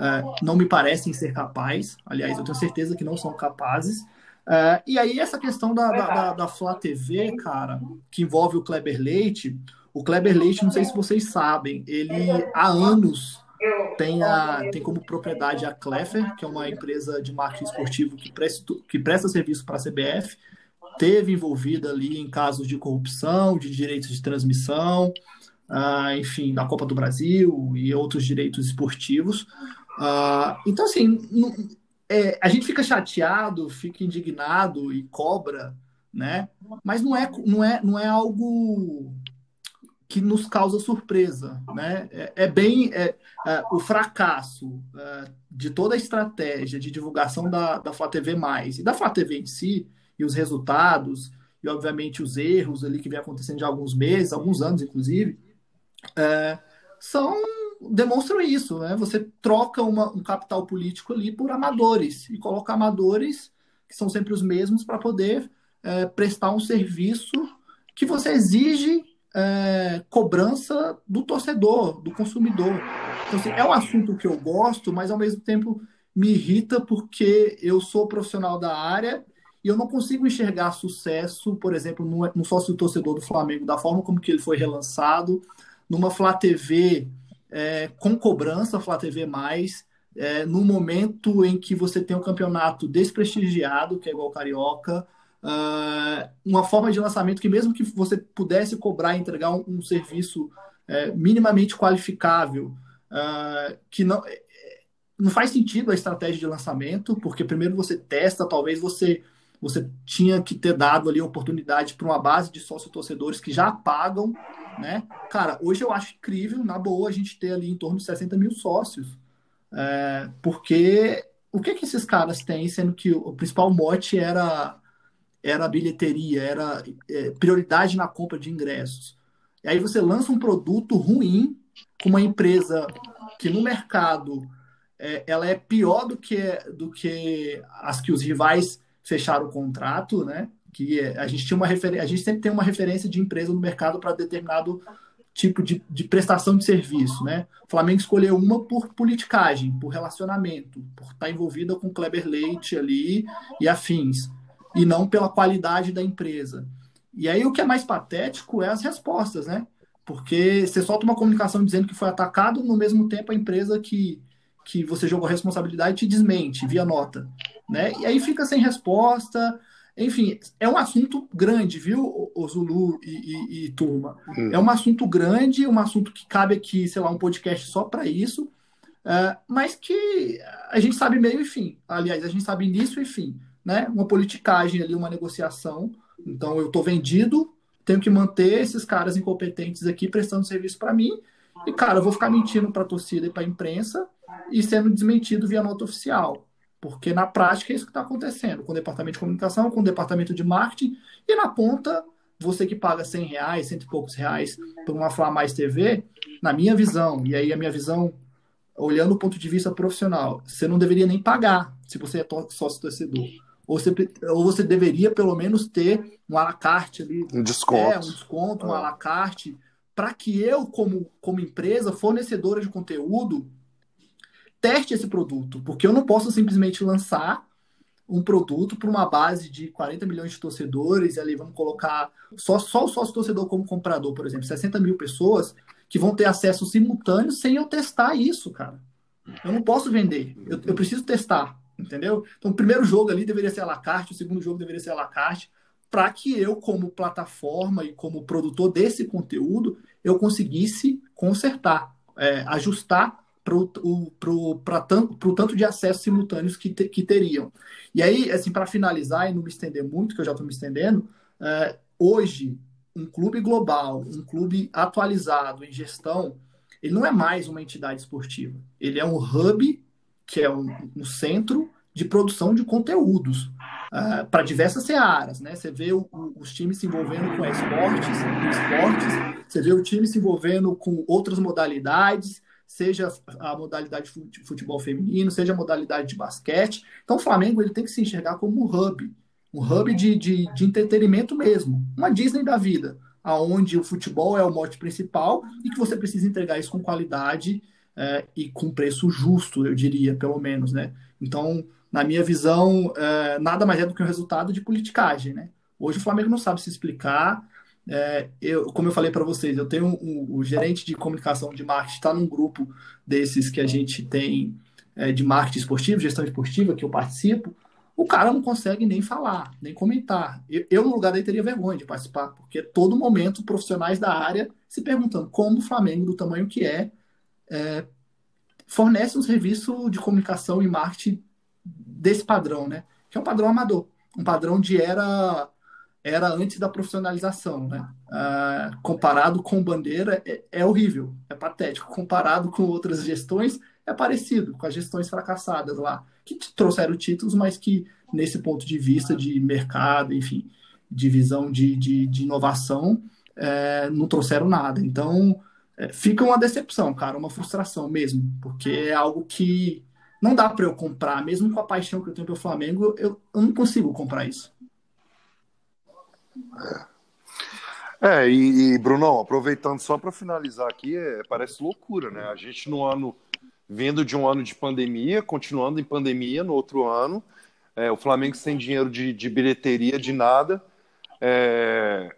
uh, não me parecem ser capazes. Aliás, eu tenho certeza que não são capazes. Uh, e aí, essa questão da, da, da, da Flá TV, cara, que envolve o Kleber Leite. O Kleber Leite, não sei se vocês sabem, ele há anos tem, a, tem como propriedade a Clefer, que é uma empresa de marketing esportivo que presta, que presta serviço para a CBF, teve envolvida ali em casos de corrupção, de direitos de transmissão, uh, enfim, da Copa do Brasil e outros direitos esportivos. Uh, então, assim, é, a gente fica chateado, fica indignado e cobra, né? Mas não é, não é, não é algo que nos causa surpresa, né? É, é bem é, é o fracasso é, de toda a estratégia de divulgação da, da Flá TV mais e da Flá TV em si e os resultados e obviamente os erros ali que vem acontecendo de alguns meses, alguns anos inclusive, é, são demonstram isso, né? Você troca uma, um capital político ali por amadores e coloca amadores que são sempre os mesmos para poder é, prestar um serviço que você exige é, cobrança do torcedor, do consumidor. Então, assim, é um assunto que eu gosto, mas ao mesmo tempo me irrita porque eu sou profissional da área e eu não consigo enxergar sucesso, por exemplo, no, no sócio torcedor do Flamengo, da forma como que ele foi relançado, numa Flá TV é, com cobrança Flá TV+, é, no momento em que você tem um campeonato desprestigiado, que é igual o Carioca, uh, uma forma de lançamento que mesmo que você pudesse cobrar e entregar um, um serviço é, minimamente qualificável, uh, que não, é, não faz sentido a estratégia de lançamento, porque primeiro você testa, talvez você você tinha que ter dado ali oportunidade para uma base de sócios torcedores que já pagam, né? Cara, hoje eu acho incrível, na boa, a gente ter ali em torno de 60 mil sócios, é, porque o que que esses caras têm, sendo que o principal mote era era bilheteria, era é, prioridade na compra de ingressos. E aí você lança um produto ruim com uma empresa que no mercado é, ela é pior do que do que as que os rivais fecharam o contrato, né? Que a gente tinha uma referência, a gente sempre tem uma referência de empresa no mercado para determinado tipo de, de, prestação de serviço, né? O Flamengo escolheu uma por politicagem, por relacionamento, por estar envolvida com Kleber Leite ali e afins, e não pela qualidade da empresa. E aí o que é mais patético é as respostas, né? Porque você solta uma comunicação dizendo que foi atacado, no mesmo tempo a empresa que, que você jogou a responsabilidade te desmente via nota, né? E aí fica sem resposta, enfim, é um assunto grande, viu, o Zulu e, e, e turma? Hum. É um assunto grande, um assunto que cabe aqui, sei lá, um podcast só para isso, uh, mas que a gente sabe meio e fim. Aliás, a gente sabe início e fim, né? Uma politicagem ali, uma negociação. Então, eu estou vendido, tenho que manter esses caras incompetentes aqui prestando serviço para mim. E, cara, eu vou ficar mentindo para a torcida e para a imprensa e sendo desmentido via nota oficial. Porque na prática é isso que está acontecendo com o departamento de comunicação, com o departamento de marketing, e na ponta, você que paga 100 reais, cento e poucos reais por uma Fla Mais TV, na minha visão, e aí a minha visão, olhando o ponto de vista profissional, você não deveria nem pagar se você é sócio torcedor. Ou você, ou você deveria pelo menos ter um alacarte ali. Um desconto. É, um desconto, um alacarte, para que eu, como, como empresa, fornecedora de conteúdo, teste esse produto, porque eu não posso simplesmente lançar um produto para uma base de 40 milhões de torcedores, e ali vamos colocar só, só o sócio torcedor como comprador, por exemplo, 60 mil pessoas que vão ter acesso simultâneo sem eu testar isso, cara. Eu não posso vender, eu, eu preciso testar, entendeu? Então, o primeiro jogo ali deveria ser a la carte, o segundo jogo deveria ser a la carte, para que eu, como plataforma e como produtor desse conteúdo, eu conseguisse consertar, é, ajustar para o tanto de acessos simultâneos que, te, que teriam. E aí, assim, para finalizar e não me estender muito, que eu já estou me estendendo, é, hoje, um clube global, um clube atualizado em gestão, ele não é mais uma entidade esportiva. Ele é um hub, que é um, um centro de produção de conteúdos uh, para diversas searas. Né? Você vê o, o, os times se envolvendo com esportes, esportes, você vê o time se envolvendo com outras modalidades, seja a modalidade de futebol feminino, seja a modalidade de basquete. Então, o Flamengo ele tem que se enxergar como um hub, um hub de, de, de entretenimento mesmo, uma Disney da vida, aonde o futebol é o mote principal e que você precisa entregar isso com qualidade é, e com preço justo, eu diria, pelo menos, né? Então, na minha visão, é, nada mais é do que um resultado de politicagem, né? Hoje o Flamengo não sabe se explicar, é, eu, como eu falei para vocês, eu tenho um, o gerente de comunicação de marketing, está num grupo desses que a gente tem é, de marketing esportivo, gestão esportiva, que eu participo. O cara não consegue nem falar, nem comentar. Eu, eu, no lugar dele, teria vergonha de participar, porque todo momento profissionais da área se perguntando como o Flamengo, do tamanho que é, é fornece um serviço de comunicação e marketing desse padrão, né? Que é um padrão amador, um padrão de era era antes da profissionalização, né? Ah, comparado com Bandeira, é, é, horrível, é patético. Comparado com outras gestões, é parecido com as gestões fracassadas lá, que trouxeram títulos, mas que, nesse ponto de vista de mercado, enfim, de visão de, de, de inovação, é, não trouxeram nada. Então, é, fica uma decepção, cara, uma frustração mesmo, porque é algo que não dá para eu comprar, mesmo com a paixão que eu tenho pelo Flamengo, eu, eu não consigo comprar isso. É, é e, e Brunão, aproveitando só para finalizar aqui, é, parece loucura, né? A gente no ano, vindo de um ano de pandemia, continuando em pandemia no outro ano, é, o Flamengo sem dinheiro de, de bilheteria, de nada, é,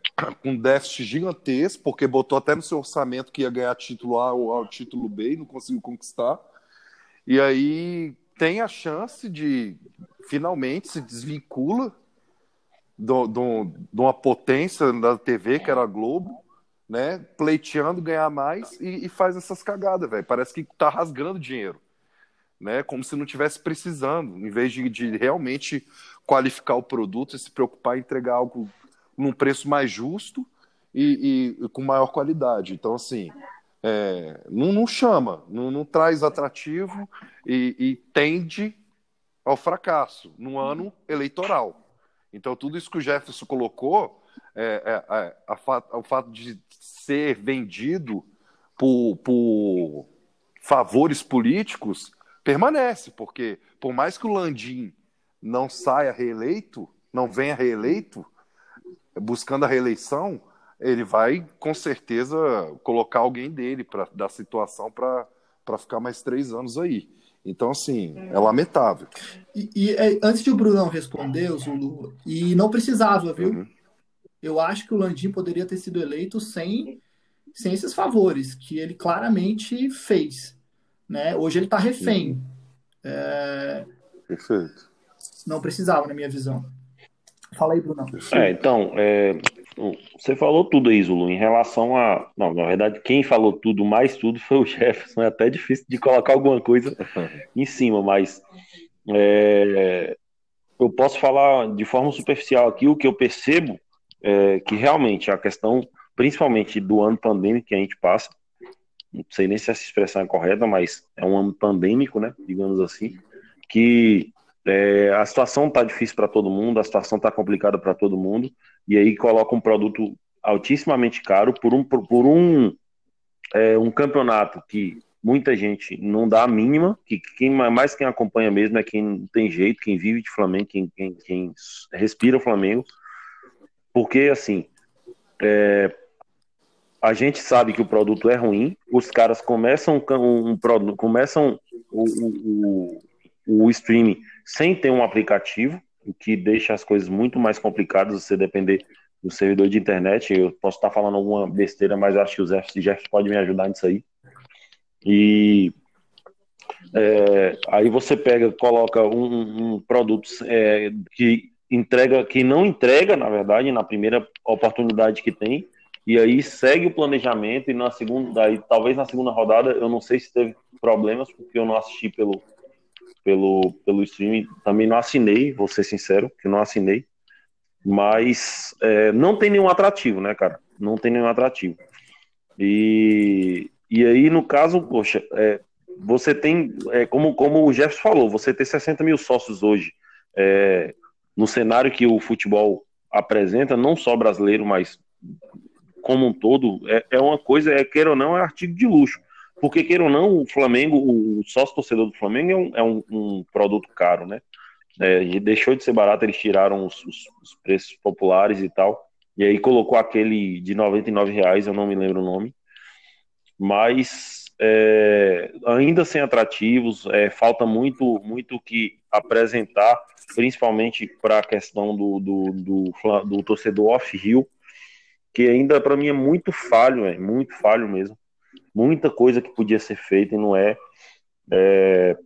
com déficit gigantesco, porque botou até no seu orçamento que ia ganhar título A ou título B e não conseguiu conquistar. E aí tem a chance de finalmente se desvincula de uma potência da TV, que era a Globo, né? Pleiteando ganhar mais e, e faz essas cagadas, velho. Parece que tá rasgando dinheiro, né? Como se não tivesse precisando, em vez de, de realmente qualificar o produto e se preocupar em entregar algo num preço mais justo e, e, com maior qualidade. Então, assim, é, não, não, chama, não, não, traz atrativo e, e tende ao fracasso no ano eleitoral. Então, tudo isso que o Jefferson colocou, é, é, é a, o fato de ser vendido por, por favores políticos, permanece, porque por mais que o Landim não saia reeleito, não venha reeleito, buscando a reeleição, ele vai com certeza colocar alguém dele para da situação para ficar mais três anos aí. Então, assim, é lamentável. E, e é, antes de o Brunão responder, Zulu, e não precisava, viu? Uhum. Eu acho que o Landim poderia ter sido eleito sem, sem esses favores, que ele claramente fez. Né? Hoje ele está refém. Uhum. É... Perfeito. Não precisava, na minha visão. Fala aí, Brunão. É, então, é, você falou tudo aí, Zulu, em relação a. Não, na verdade, quem falou tudo, mais tudo, foi o [LAUGHS] Jefferson. É até difícil de colocar alguma coisa [LAUGHS] em cima, mas é, eu posso falar de forma superficial aqui o que eu percebo é que realmente a questão, principalmente do ano pandêmico que a gente passa, não sei nem se essa expressão é correta, mas é um ano pandêmico, né? Digamos assim, que é, a situação está difícil para todo mundo, a situação está complicada para todo mundo, e aí coloca um produto altissimamente caro por um, por, um, é, um campeonato que muita gente não dá a mínima, que quem mais quem acompanha mesmo é quem tem jeito, quem vive de Flamengo, quem, quem, quem respira o Flamengo, porque assim é, a gente sabe que o produto é ruim, os caras começam um, um produto, começam o, o, o, o streaming sem ter um aplicativo, o que deixa as coisas muito mais complicadas você depender do servidor de internet. Eu posso estar falando alguma besteira, mas acho que o Jeff, Jeff pode me ajudar nisso aí. E é, aí você pega, coloca um, um produto é, que entrega, que não entrega, na verdade, na primeira oportunidade que tem, e aí segue o planejamento e na segunda, aí, talvez na segunda rodada, eu não sei se teve problemas, porque eu não assisti pelo, pelo, pelo streaming. Também não assinei, vou ser sincero, que não assinei. Mas é, não tem nenhum atrativo, né, cara? Não tem nenhum atrativo. E, e aí, no caso, poxa, é, você tem, é, como, como o Jefferson falou, você tem 60 mil sócios hoje. É, no cenário que o futebol apresenta, não só brasileiro, mas como um todo, é, é uma coisa, é, queira ou não, é artigo de luxo. Porque, queira ou não, o Flamengo, o sócio torcedor do Flamengo é um, é um, um produto caro, né? É, deixou de ser barato, eles tiraram os, os, os, preços populares e tal. E aí colocou aquele de 99 reais, eu não me lembro o nome. Mas é, ainda sem atrativos, é, falta muito muito que apresentar, principalmente para a questão do, do, do, do torcedor off-rio, que ainda para mim é muito falho, é muito falho mesmo muita coisa que podia ser feita e não é. é.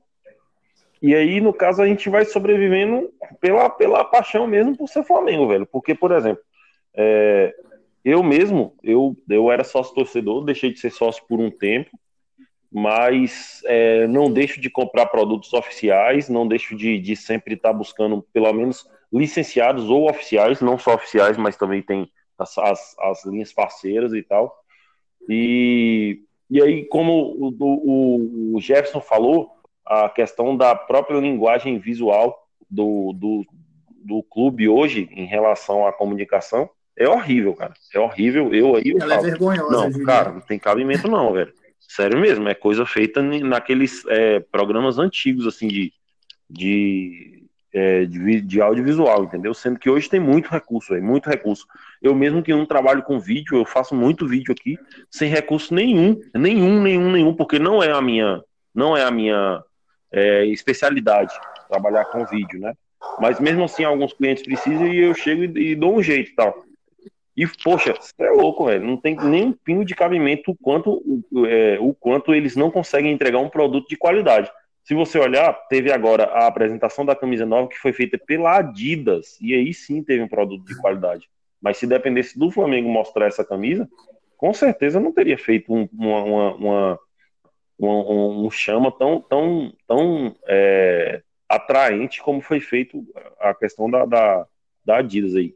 E aí, no caso, a gente vai sobrevivendo pela, pela paixão mesmo por ser Flamengo, velho. Porque, por exemplo, é, eu mesmo, eu, eu era sócio torcedor, deixei de ser sócio por um tempo, mas é, não deixo de comprar produtos oficiais, não deixo de, de sempre estar buscando, pelo menos, licenciados ou oficiais, não só oficiais, mas também tem as, as, as linhas parceiras e tal. E e aí, como o, o, o Jefferson falou, a questão da própria linguagem visual do, do, do clube hoje em relação à comunicação é horrível, cara. É horrível. Eu aí eu Ela é falo, é vergonhosa. Não, Juliana. cara, não tem cabimento não, velho. Sério mesmo, é coisa feita naqueles é, programas antigos, assim, de, de é, de, de, audiovisual, entendeu? Sendo que hoje tem muito recurso, véio, muito recurso. Eu mesmo que não trabalho com vídeo, eu faço muito vídeo aqui sem recurso nenhum, nenhum, nenhum, nenhum, porque não é a minha, não é a minha é, especialidade trabalhar com vídeo, né? Mas mesmo assim, alguns clientes precisam e eu chego e, e dou um jeito tal. E, poxa, é louco, velho. Não tem nem um pingo de cabimento o quanto, é, o quanto eles não conseguem entregar um produto de qualidade. Se você olhar, teve agora a apresentação da camisa nova que foi feita pela Adidas, e aí sim teve um produto de qualidade. Mas se dependesse do Flamengo mostrar essa camisa, com certeza não teria feito um, uma, uma, uma, um, chama tão, tão, tão é, atraente como foi feito a questão da, da, da Adidas aí.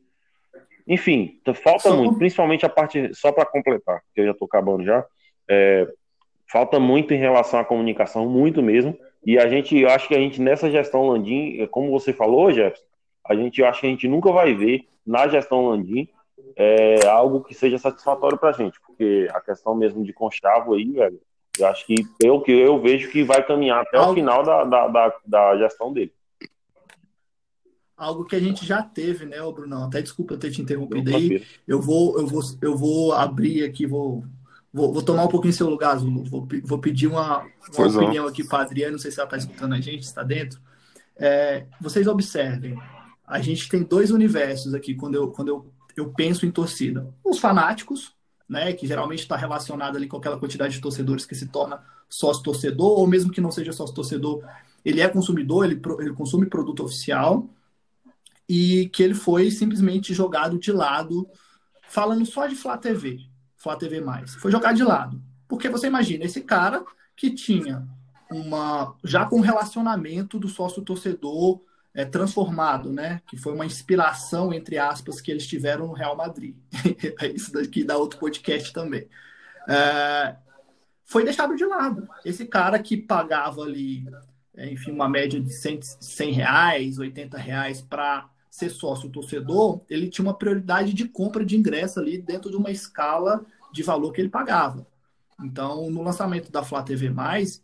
Enfim, falta muito, principalmente a parte, só para completar, que eu já estou acabando já, é, falta muito em relação à comunicação, muito mesmo E a gente, eu acho que a gente nessa gestão Landim, como você falou, Jefferson, a gente eu acho que a gente nunca vai ver na gestão Landim é, algo que seja satisfatório para a gente, porque a questão mesmo de Conchavo aí, velho, eu acho que eu que eu vejo que vai caminhar até algo... o final da, da, da, da, gestão dele. Algo que a gente já teve, né, Brunão? Até desculpa ter te interrompido aí. Eu vou, eu vou, eu vou abrir aqui, vou Vou, vou, tomar um pouquinho seu lugar. Vou, vou pedir uma, uma opinião aqui para a Adriana, não sei se ela está escutando a gente, está dentro. É, vocês observem, a gente tem dois universos aqui quando eu, quando eu, eu penso em torcida. Os fanáticos, né, que geralmente está relacionado ali com aquela quantidade de torcedores que se torna sócio-torcedor, ou mesmo que não seja sócio-torcedor, ele é consumidor, ele, ele consome produto oficial, e que ele foi simplesmente jogado de lado, falando só de Flá TV. Flá TV+. Foi jogar de lado. Porque você imagina, esse cara que tinha uma já com relacionamento do sócio torcedor é, transformado, né? Que foi uma inspiração entre aspas que eles tiveram no Real Madrid. [LAUGHS] É isso daqui dá outro podcast também. É, foi deixado de lado. Esse cara que pagava ali, é, enfim, uma média de 100, 100 reais, 80 reais para ser sócio torcedor, ele tinha uma prioridade de compra de ingresso ali dentro de uma escala de valor que ele pagava. Então, no lançamento da Flá TV+,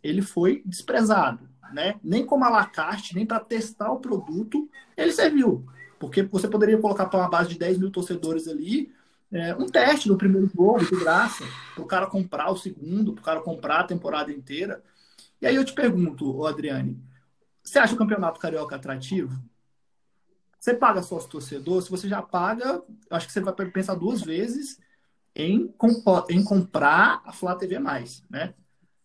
ele foi desprezado, né? Nem como alacarte, nem para testar o produto, ele serviu. Porque você poderia colocar para uma base de 10 mil torcedores ali, é, um teste no primeiro jogo, de graça, para o cara comprar o segundo, para o cara comprar a temporada inteira. E aí eu te pergunto, Adriane, você acha o Campeonato Carioca atrativo? Você paga sócio torcedor, se você já paga, acho que você vai pensar duas vezes em, em comprar a Flá TV+. Né?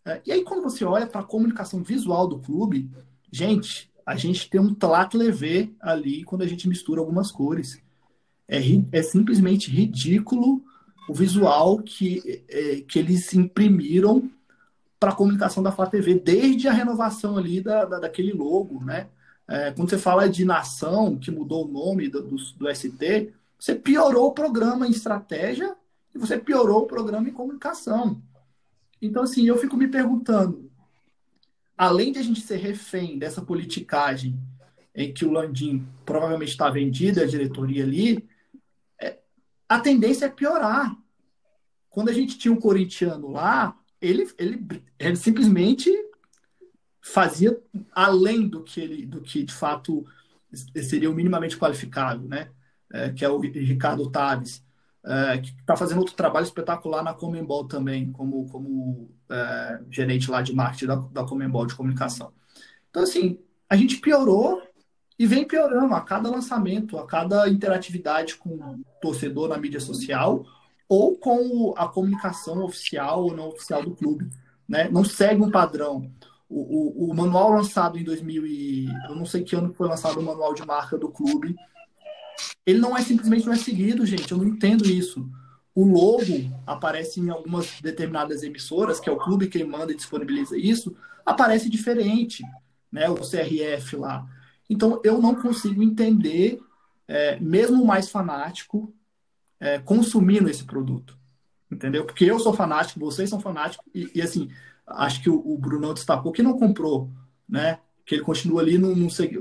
É, e aí, quando você olha para a comunicação visual do clube, gente, a gente tem um trato leve ali quando a gente mistura algumas cores. É, é simplesmente ridículo o visual que, é, que eles imprimiram para a comunicação da Flá TV, desde a renovação ali da, da daquele logo, né? É, quando você fala de nação, que mudou o nome do, do, do, ST, você piorou o programa em estratégia e você piorou o programa em comunicação. Então, assim, eu fico me perguntando, além de a gente ser refém dessa politicagem em que o Landim provavelmente está vendido, a diretoria ali, é, a tendência é piorar. Quando a gente tinha um corintiano lá, ele, ele, ele simplesmente fazia além do que ele, do que de fato seria o minimamente qualificado, né? É, que é o Ricardo Taves, é, que está fazendo outro trabalho espetacular na Comembol também, como, como é, gerente lá de marketing da, da Comembol de comunicação. Então, assim, a gente piorou e vem piorando a cada lançamento, a cada interatividade com o torcedor na mídia social ou com a comunicação oficial ou não oficial do clube. Né? Não segue um padrão o, o, o, manual lançado em 2000 e eu não sei que ano foi lançado o manual de marca do clube, ele não é simplesmente não é seguido, gente. Eu não entendo isso. O logo aparece em algumas determinadas emissoras, que é o clube quem manda e disponibiliza isso, aparece diferente, né? O CRF lá. Então eu não consigo entender, é, mesmo mais fanático, é, consumindo esse produto, entendeu? Porque eu sou fanático, vocês são fanáticos e, e assim acho que o, o Brunão destacou que não comprou, né? Que ele continua ali, não, não sei,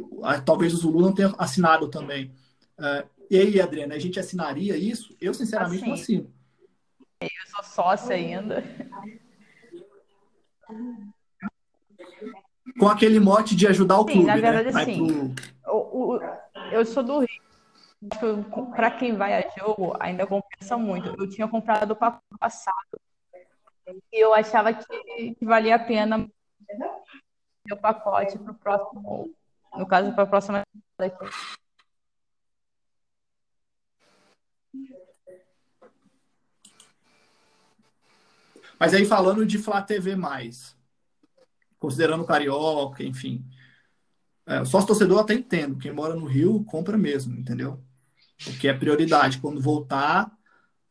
talvez o Zulu não tenha assinado também. Uh, e aí, Adriana, a gente assinaria isso? Eu, sinceramente, assim, não assino. Eu sou sócia ainda. Com aquele mote de ajudar o Sim, clube, na verdade, né? sim. Pro... O, o, eu sou do Rio. Para quem vai a jogo, ainda compensa muito. Eu tinha comprado o passado e eu achava que, que valia a pena o pacote para o próximo, no caso, para a próxima. Mas aí falando de Flá TV, considerando Carioca, enfim. É, sócio torcedor até entendo. Quem mora no Rio compra mesmo, entendeu? Porque é prioridade. Quando voltar,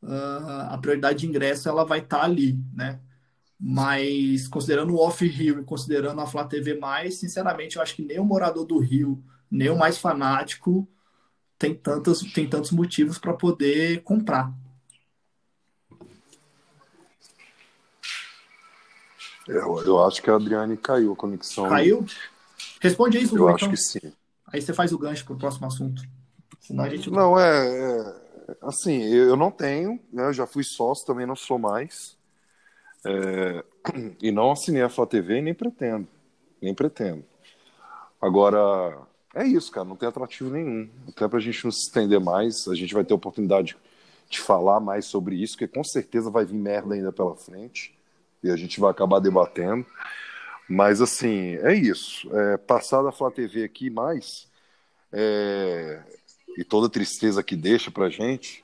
uh, a prioridade de ingresso ela vai estar tá ali, né? Mas considerando o off-Rio e considerando a Flá TV+, sinceramente, eu acho que nem o morador do Rio, nem o mais fanático tem, tantos tem tantos motivos para poder comprar. Eu, eu acho que a Adriane caiu a conexão. Caiu? Responde aí, Eu Lu, acho então. que sim. Aí você faz o gancho pro próximo assunto. Senão a gente. Não, é, é, assim, eu não tenho, né? Eu já fui sócio, também não sou mais. É, [CLEARS THROAT] e não assinei a Flá TV e nem pretendo. Nem pretendo. Agora, é isso, cara, não tem atrativo nenhum. Até pra gente não se estender mais, a gente vai ter oportunidade de falar mais sobre isso, porque com certeza vai vir merda ainda pela frente. E a gente vai acabar debatendo. Mas assim, é isso. É, passada a Flá TV aqui mais, é, e toda a tristeza que deixa pra gente,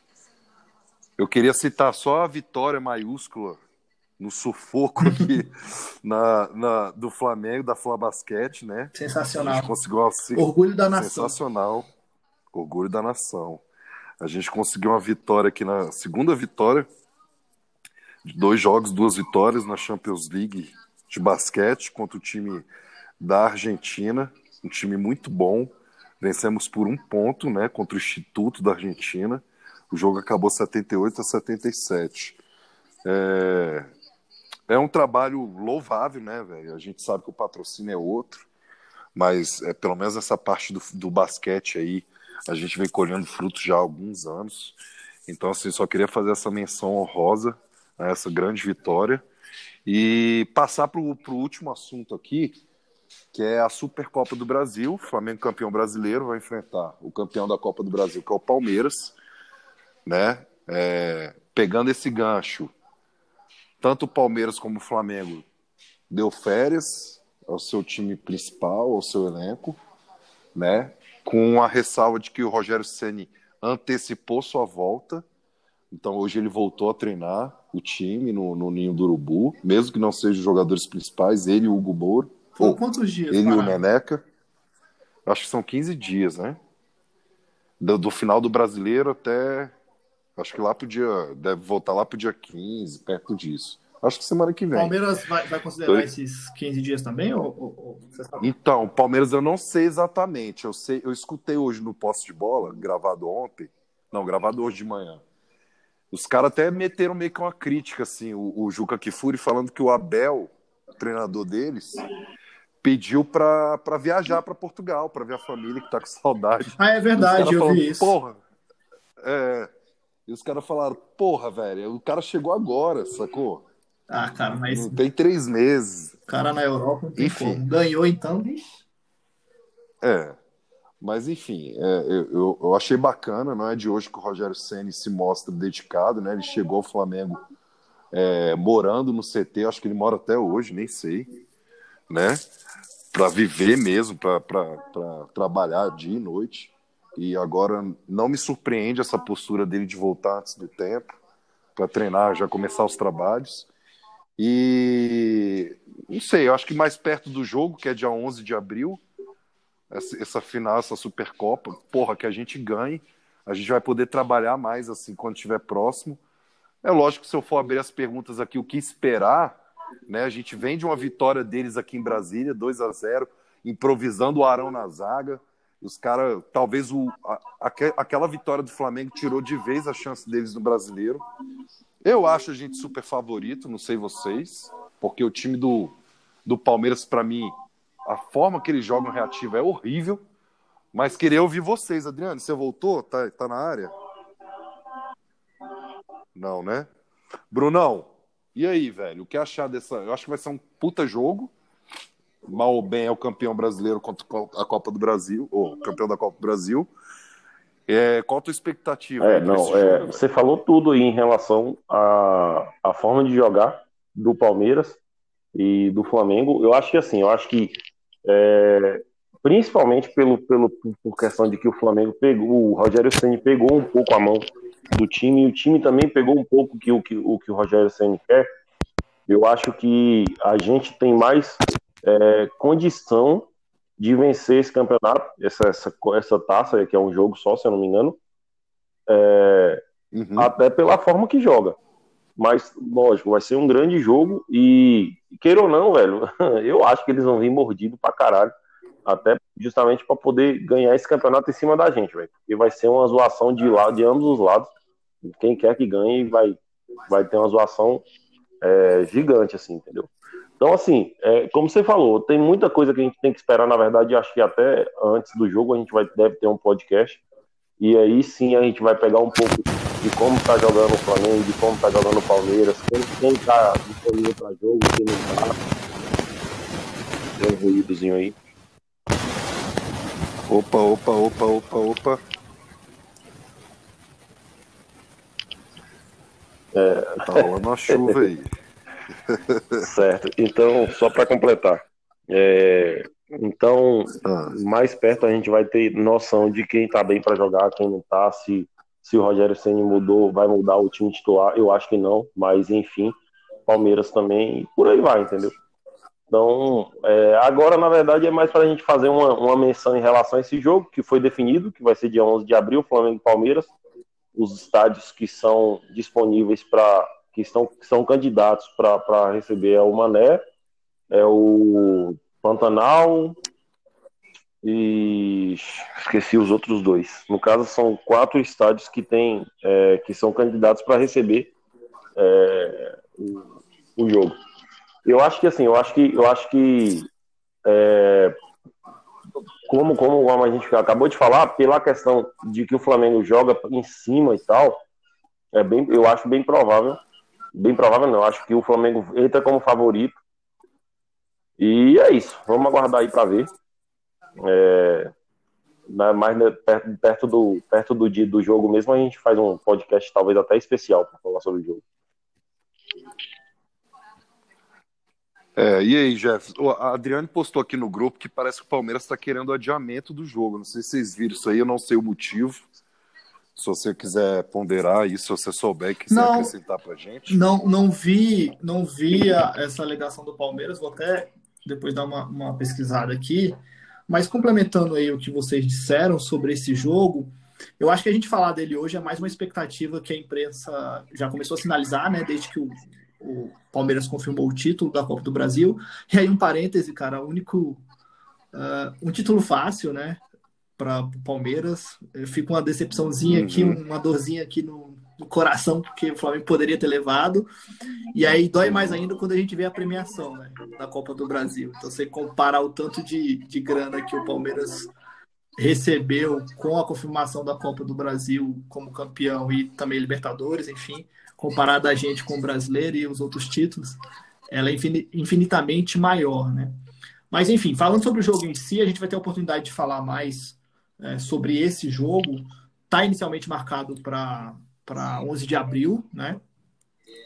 eu queria citar só a vitória maiúscula no sufoco [LAUGHS] aqui na, na- do Flamengo, da Fla Basquete, né? A Sensacional. gente conseguiu uma Orgulho da nação. sensacional, orgulho da nação. A gente conseguiu uma vitória aqui na segunda vitória, de dois jogos, duas vitórias na Champions League de basquete contra o time da Argentina, um time muito bom. Vencemos por um ponto, né, contra o Instituto da Argentina. O jogo acabou 78 a 77. É, é um trabalho louvável, né, velho? A gente sabe que o patrocínio é outro, mas é, pelo menos essa parte do, do basquete aí, a gente vem colhendo frutos já há alguns anos. Então, assim, só queria fazer essa menção honrosa a essa grande vitória e passar para o último assunto aqui, que é a Supercopa do Brasil. O Flamengo campeão brasileiro vai enfrentar o campeão da Copa do Brasil, que é o Palmeiras, né? É, pegando esse gancho, tanto o Palmeiras como o Flamengo deu férias ao seu time principal, ao seu elenco, né? Com a ressalva de que o Rogério Ceni antecipou sua volta. Então hoje ele voltou a treinar o time no, no Ninho do Urubu, mesmo que não sejam os jogadores principais, ele e o Hugo Moro, Ou quantos dias? ele e o parado? Neneca. Acho que são 15 dias, né? Do, do final do brasileiro até. Acho que lá pro dia. Deve voltar lá pro dia 15, perto disso. Acho que semana que O vem. Palmeiras vai, vai considerar Oi? esses 15 dias também? Ou, ou- ou? Então, o Palmeiras eu não sei exatamente. Eu sei, eu escutei hoje no poste de bola, gravado ontem. Não, gravado hoje de manhã. Os caras até meteram meio que uma crítica, assim, o, o Juca Kifuri falando que o Abel, o treinador deles, pediu pra, pra viajar pra Portugal, pra ver a família que tá com saudade. Ah, é verdade, eu falando, vi isso. Porra. É. E os caras falaram, porra, velho, o cara chegou agora, sacou? Ah, cara, mas Não tem três meses. o cara na Europa Enfim. como. Ganhou então, bicho. É. Mas enfim, é, eu, eu- achei bacana, não é de hoje que o Rogério Ceni se mostra dedicado, né? Ele chegou ao Flamengo é, morando no CT, acho que ele mora até hoje, nem sei, né? Para viver mesmo, para trabalhar dia e noite. E agora não me surpreende essa postura dele de voltar antes do tempo, para treinar, já começar os trabalhos. E não sei, eu acho que mais perto do jogo, que é dia 11 de abril, essa, essa final, essa Supercopa, porra, que a gente ganhe, a gente vai poder trabalhar mais assim quando estiver próximo. É lógico que se eu for abrir as perguntas aqui, o que esperar, né? A gente vem de uma vitória deles aqui em Brasília, 2 a 0 improvisando o Arão na zaga. Os caras, talvez o, a- aque- aquela vitória do Flamengo tirou de vez a chance deles no brasileiro. Eu acho a gente super favorito, não sei vocês, porque o time do, do Palmeiras, para mim, a forma que eles jogam reativa é horrível. Mas queria ouvir vocês, Adriano. Você voltou? Tá, tá na área? Não, né? Brunão, e aí, velho? O que achar dessa. Eu acho que vai ser um puta jogo. Mal ou bem é o campeão brasileiro contra a Copa do Brasil, ou campeão da Copa do Brasil. É, qual a tua expectativa? É, não, é, jogo, você falou tudo aí em relação à, à forma de jogar do Palmeiras e do Flamengo. Eu acho que assim, eu acho que é, principalmente pelo, pelo, por questão de que o Flamengo pegou, o Rogério Ceni pegou um pouco a mão do time e o time também pegou um pouco que, o, que, o que o Rogério Ceni quer. Eu acho que a gente tem mais é, condição de vencer esse campeonato, essa, essa, essa taça, que é um jogo só, se eu não me engano, é, Uhum. até pela forma que joga. Mas, lógico, vai ser um grande jogo e, queira ou não, velho, [LAUGHS] eu acho que eles vão vir mordido pra caralho. Até justamente para poder ganhar esse campeonato em cima da gente, velho. Porque vai ser uma zoação de, lado, de ambos os lados. Quem quer que ganhe vai, vai ter uma zoação é, gigante, assim, entendeu? Então, assim, é, como você falou, tem muita coisa que a gente tem que esperar. Na verdade, acho que até antes do jogo a gente vai, deve ter um podcast. E aí sim a gente vai pegar um pouco de como está jogando o Flamengo, de como está jogando o Palmeiras, quem está disponível para jogo, quem não está. Tem um ruídozinho aí. Opa, opa, opa, opa, opa. É... Tá rolando uma chuva aí. [LAUGHS] certo. Então, só para completar. É... Então, ah. mais perto a gente vai ter noção de quem tá bem para jogar, quem não tá, se, se o Rogério Senna mudou, vai mudar o time titular. Eu acho que não, mas enfim, Palmeiras também, por aí vai, entendeu? Então, é, agora, na verdade, é mais para a gente fazer uma, uma menção em relação a esse jogo, que foi definido, que vai ser dia 11 de abril, Flamengo e Palmeiras. Os estádios que são disponíveis para. que estão, que são candidatos para receber é o Mané, é o Pantanal e esqueci os outros dois. No caso, são quatro estádios que tem, é, que são candidatos para receber é, o, o jogo. Eu acho que assim, eu acho que eu acho que é, como como a gente acabou de falar, pela questão de que o Flamengo joga em cima e tal, é bem, eu acho bem provável, bem provável não, acho que o Flamengo entra como favorito. E é isso, vamos aguardar aí para ver. É, mais perto, perto, do perto do dia do jogo mesmo a gente faz um podcast talvez até especial para falar sobre o jogo. É, e aí, Jeff? A Adriane postou aqui no grupo que parece que o Palmeiras está querendo o adiamento do jogo. Não sei se vocês viram isso aí, eu não sei o motivo. Se você quiser ponderar isso, se você souber que quiser não, acrescentar pra gente. Não, não vi, não vi a, essa alegação do Palmeiras, vou até depois dar uma, uma pesquisada aqui. Mas complementando aí o que vocês disseram sobre esse jogo, eu acho que a gente falar dele hoje é mais uma expectativa que a imprensa já começou a sinalizar, né? Desde que o, o Palmeiras confirmou o título da Copa do Brasil. E aí, um parêntese, cara, único. Uh, um título fácil, né? Para o Palmeiras. Fica uma decepçãozinha uhum. aqui, uma dorzinha aqui no, no, coração, porque o Flamengo poderia ter levado. E aí dói mais ainda quando a gente vê a premiação né, da Copa do Brasil. Então, você comparar o tanto de, de grana que o Palmeiras recebeu com a confirmação da Copa do Brasil como campeão e também Libertadores, enfim, comparada a gente com o brasileiro e os outros títulos, ela é infinitamente maior, né? Mas, enfim, falando sobre o jogo em si, a gente vai ter a oportunidade de falar mais é, sobre esse jogo. Está inicialmente marcado para 11 de abril, né?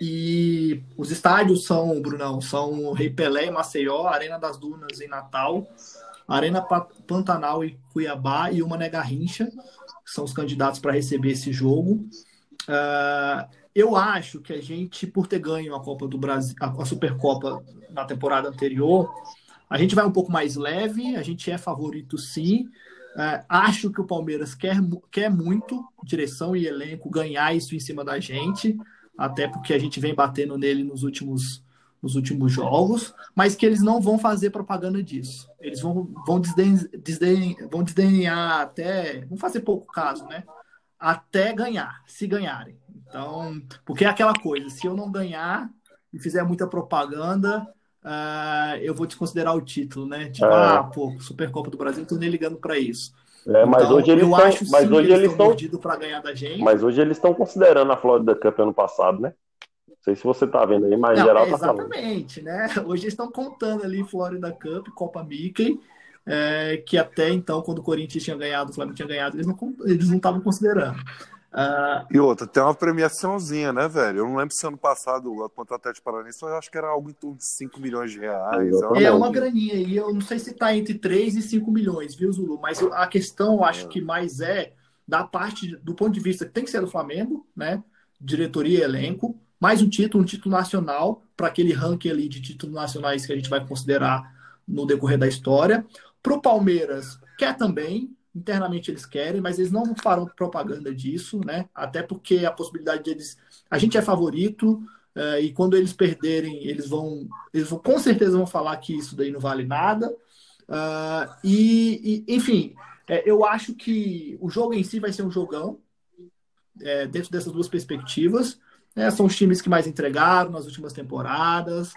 E os estádios são, Brunão, são Rei Pelé em Maceió, Arena das Dunas em Natal, Arena Pantanal em Cuiabá e uma Garrincha, que são os candidatos para receber esse jogo. Uh, eu acho que a gente, por ter ganho a Copa do Brasil, a Supercopa na temporada anterior, a gente vai um pouco mais leve, a gente é favorito sim. É, acho que o Palmeiras quer, quer muito, direção e elenco, ganhar isso em cima da gente, até porque a gente vem batendo nele nos últimos, nos últimos jogos, mas que eles não vão fazer propaganda disso. Eles vão, vão, desden, desden, vão desdenhar até. vão fazer pouco caso, né? Até ganhar, se ganharem. Então, porque é aquela coisa, se eu não ganhar e fizer muita propaganda, uh, eu vou desconsiderar o título, né? Tipo, é. ah, pô, Supercopa do Brasil, não tô nem ligando para isso. É, mas então, hoje eles estão, acho, mas sim, hoje eles estão para ganhar da gente. Mas hoje eles estão considerando a Florida Cup ano passado, né? Não sei se você tá vendo aí, mas não, em geral é, Exatamente, né? Hoje eles estão contando ali Florida Cup, Copa Mickey, é, que até então, quando o Corinthians tinha ganhado, o Flamengo tinha ganhado, eles não eles não estavam considerando. Uh, e outra, tem uma premiaçãozinha, né, velho? Eu não lembro se ano passado, contra o Atlético Paranaense, eu acho que era algo em torno de 5 milhões de reais. É uma graninha aí, eu não sei se tá entre 3 e 5 milhões, viu, Zulu? Mas a questão, eu acho que mais é da parte, do ponto de vista que tem que ser do Flamengo, né? Diretoria e elenco, mais um título, um título nacional, para aquele ranking ali de títulos nacionais que a gente vai considerar no decorrer da história. Para o Palmeiras, quer também, internamente eles querem, mas eles não farão propaganda disso, né? Até porque a possibilidade deles. A gente é favorito, uh, e quando eles perderem, eles vão. Eles vão, com certeza vão falar que isso daí não vale nada. Uh, e, e, enfim, é, eu acho que o jogo em si vai ser um jogão, é, dentro dessas duas perspectivas. É, são os times que mais entregaram nas últimas temporadas.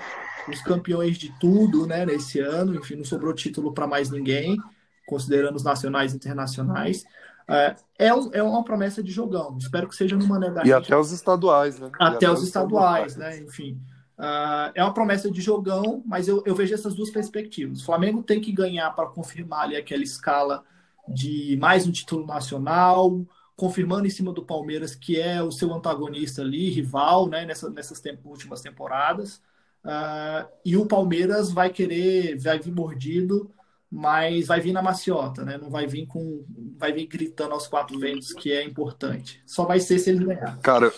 os campeões de tudo, né, nesse ano. Enfim, não sobrou título para mais ninguém, considerando os nacionais e internacionais. É, é, um, é uma promessa de jogão. Espero que seja numa negativa. E até os estaduais, né? Até, até os estaduais, estaduais, né? Enfim. Uh, é uma promessa de jogão, mas eu, eu, vejo essas duas perspectivas. O Flamengo tem que ganhar para confirmar ali aquela escala de mais um título nacional, confirmando em cima do Palmeiras, que é o seu antagonista ali, rival, né, nessa, nessas tempo, últimas temporadas. Uh, e o Palmeiras vai querer, vai vir mordido, mas vai vir na maciota, né? Não vai vir com, vai vir gritando aos quatro ventos que é importante. Só vai ser se eles ganhar. Cara,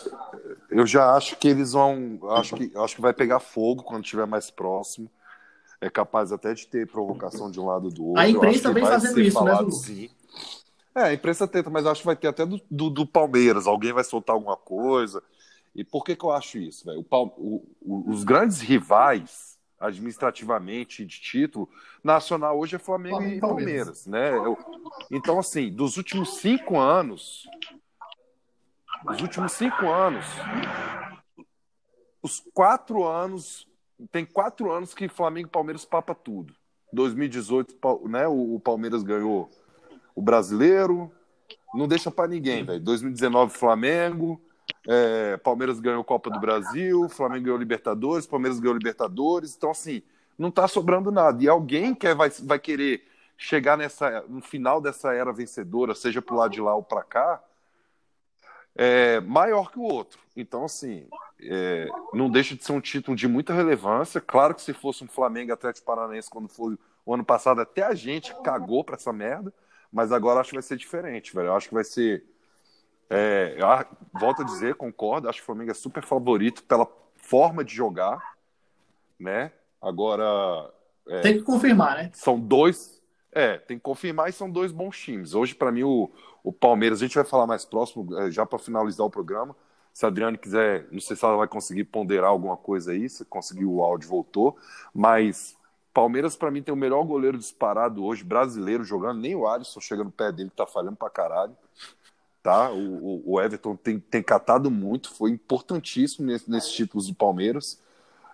eu já acho que eles vão, acho que, acho que vai pegar fogo quando estiver mais próximo. É capaz até de ter provocação de um lado do outro. A imprensa vem fazendo isso, né, Lu? Sim. É, a imprensa tenta, mas acho que vai ter até do, do, do, Palmeiras. Alguém vai soltar alguma coisa. E por que, que eu acho isso, velho? Os grandes rivais, administrativamente, de título, nacional hoje é Flamengo, Flamengo e Palmeiras, Palmeiras né? Eu, então, assim, dos últimos cinco anos, os últimos cinco anos, os quatro anos, tem quatro anos que Flamengo e Palmeiras papa tudo. 2018, né, o Palmeiras ganhou o brasileiro, não deixa para ninguém, velho. 2019, Flamengo, é, Palmeiras ganhou Copa do Brasil, Flamengo ganhou Libertadores, Palmeiras ganhou Libertadores. Então, assim, não tá sobrando nada. E alguém quer, vai, vai querer chegar nessa, no final dessa era vencedora, seja pro lado de lá ou para cá, é maior que o outro. Então, assim, é, não deixa de ser um título de muita relevância. Claro que se fosse um Flamengo Atlético Paranaense quando foi o ano passado, até a gente cagou para essa merda, mas agora acho que vai ser diferente, velho. Eu acho que vai ser. É, eu, volto a dizer, concordo, acho que o Flamengo é super favorito pela forma de jogar, né? Agora. É, tem que confirmar, né? São dois. É, tem que confirmar e são dois bons times. Hoje, para mim, o, o Palmeiras, a gente vai falar mais próximo, é, já para finalizar o programa. Se a Adriane quiser, não sei se ela vai conseguir ponderar alguma coisa aí, se conseguiu o áudio, voltou. Mas Palmeiras, para mim, tem o melhor goleiro disparado hoje, brasileiro, jogando. Nem o Alisson chega no pé dele, que tá falhando pra caralho. Tá? O, o Everton tem, tem catado muito, foi importantíssimo nesse, nesses títulos do Palmeiras.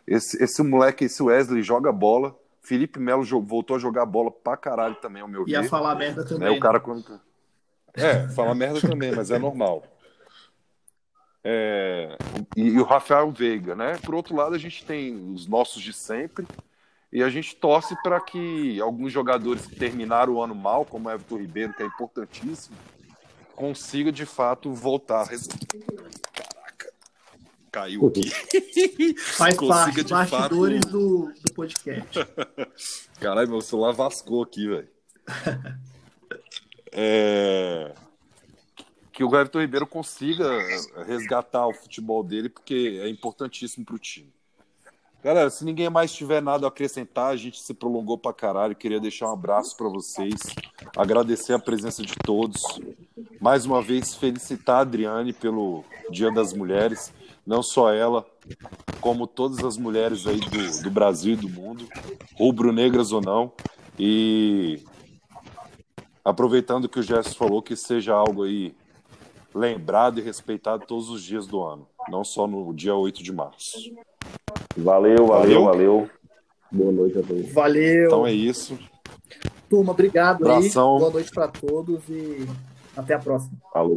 Esse, esse moleque, esse Wesley, joga bola Felipe Melo voltou a jogar bola pra caralho também, ao meu ver. Ia falar merda também. É, o cara quando... É, falar merda também, mas é normal. É... E, e, o Rafael Veiga, né? Por outro lado, a gente tem os nossos de sempre e a gente torce para que alguns jogadores que terminaram o ano mal, como o Everton Ribeiro, que é importantíssimo, consiga de fato voltar. Caiu aqui. [LAUGHS] Faz parte, bastidores fato... do, do podcast. [LAUGHS] Caralho, meu celular vascou aqui, velho. [LAUGHS] É... Que o Everton Ribeiro consiga resgatar o futebol dele, porque é importantíssimo pro time. Galera, se ninguém mais tiver nada a acrescentar, a gente se prolongou pra caralho. Queria deixar um abraço para vocês, agradecer a presença de todos. Mais uma vez, felicitar a Adriane pelo Dia das Mulheres não só ela, como todas as mulheres aí do, do Brasil e do mundo, rubro-negras ou não. E aproveitando que o Gerson falou, que seja algo aí lembrado e respeitado todos os dias do ano, não só no dia 8 de março. Valeu, valeu, valeu. valeu. Boa noite a todos. Valeu. Então é isso. Turma, obrigado Abração. aí. Boa noite para todos e até a próxima. Falou.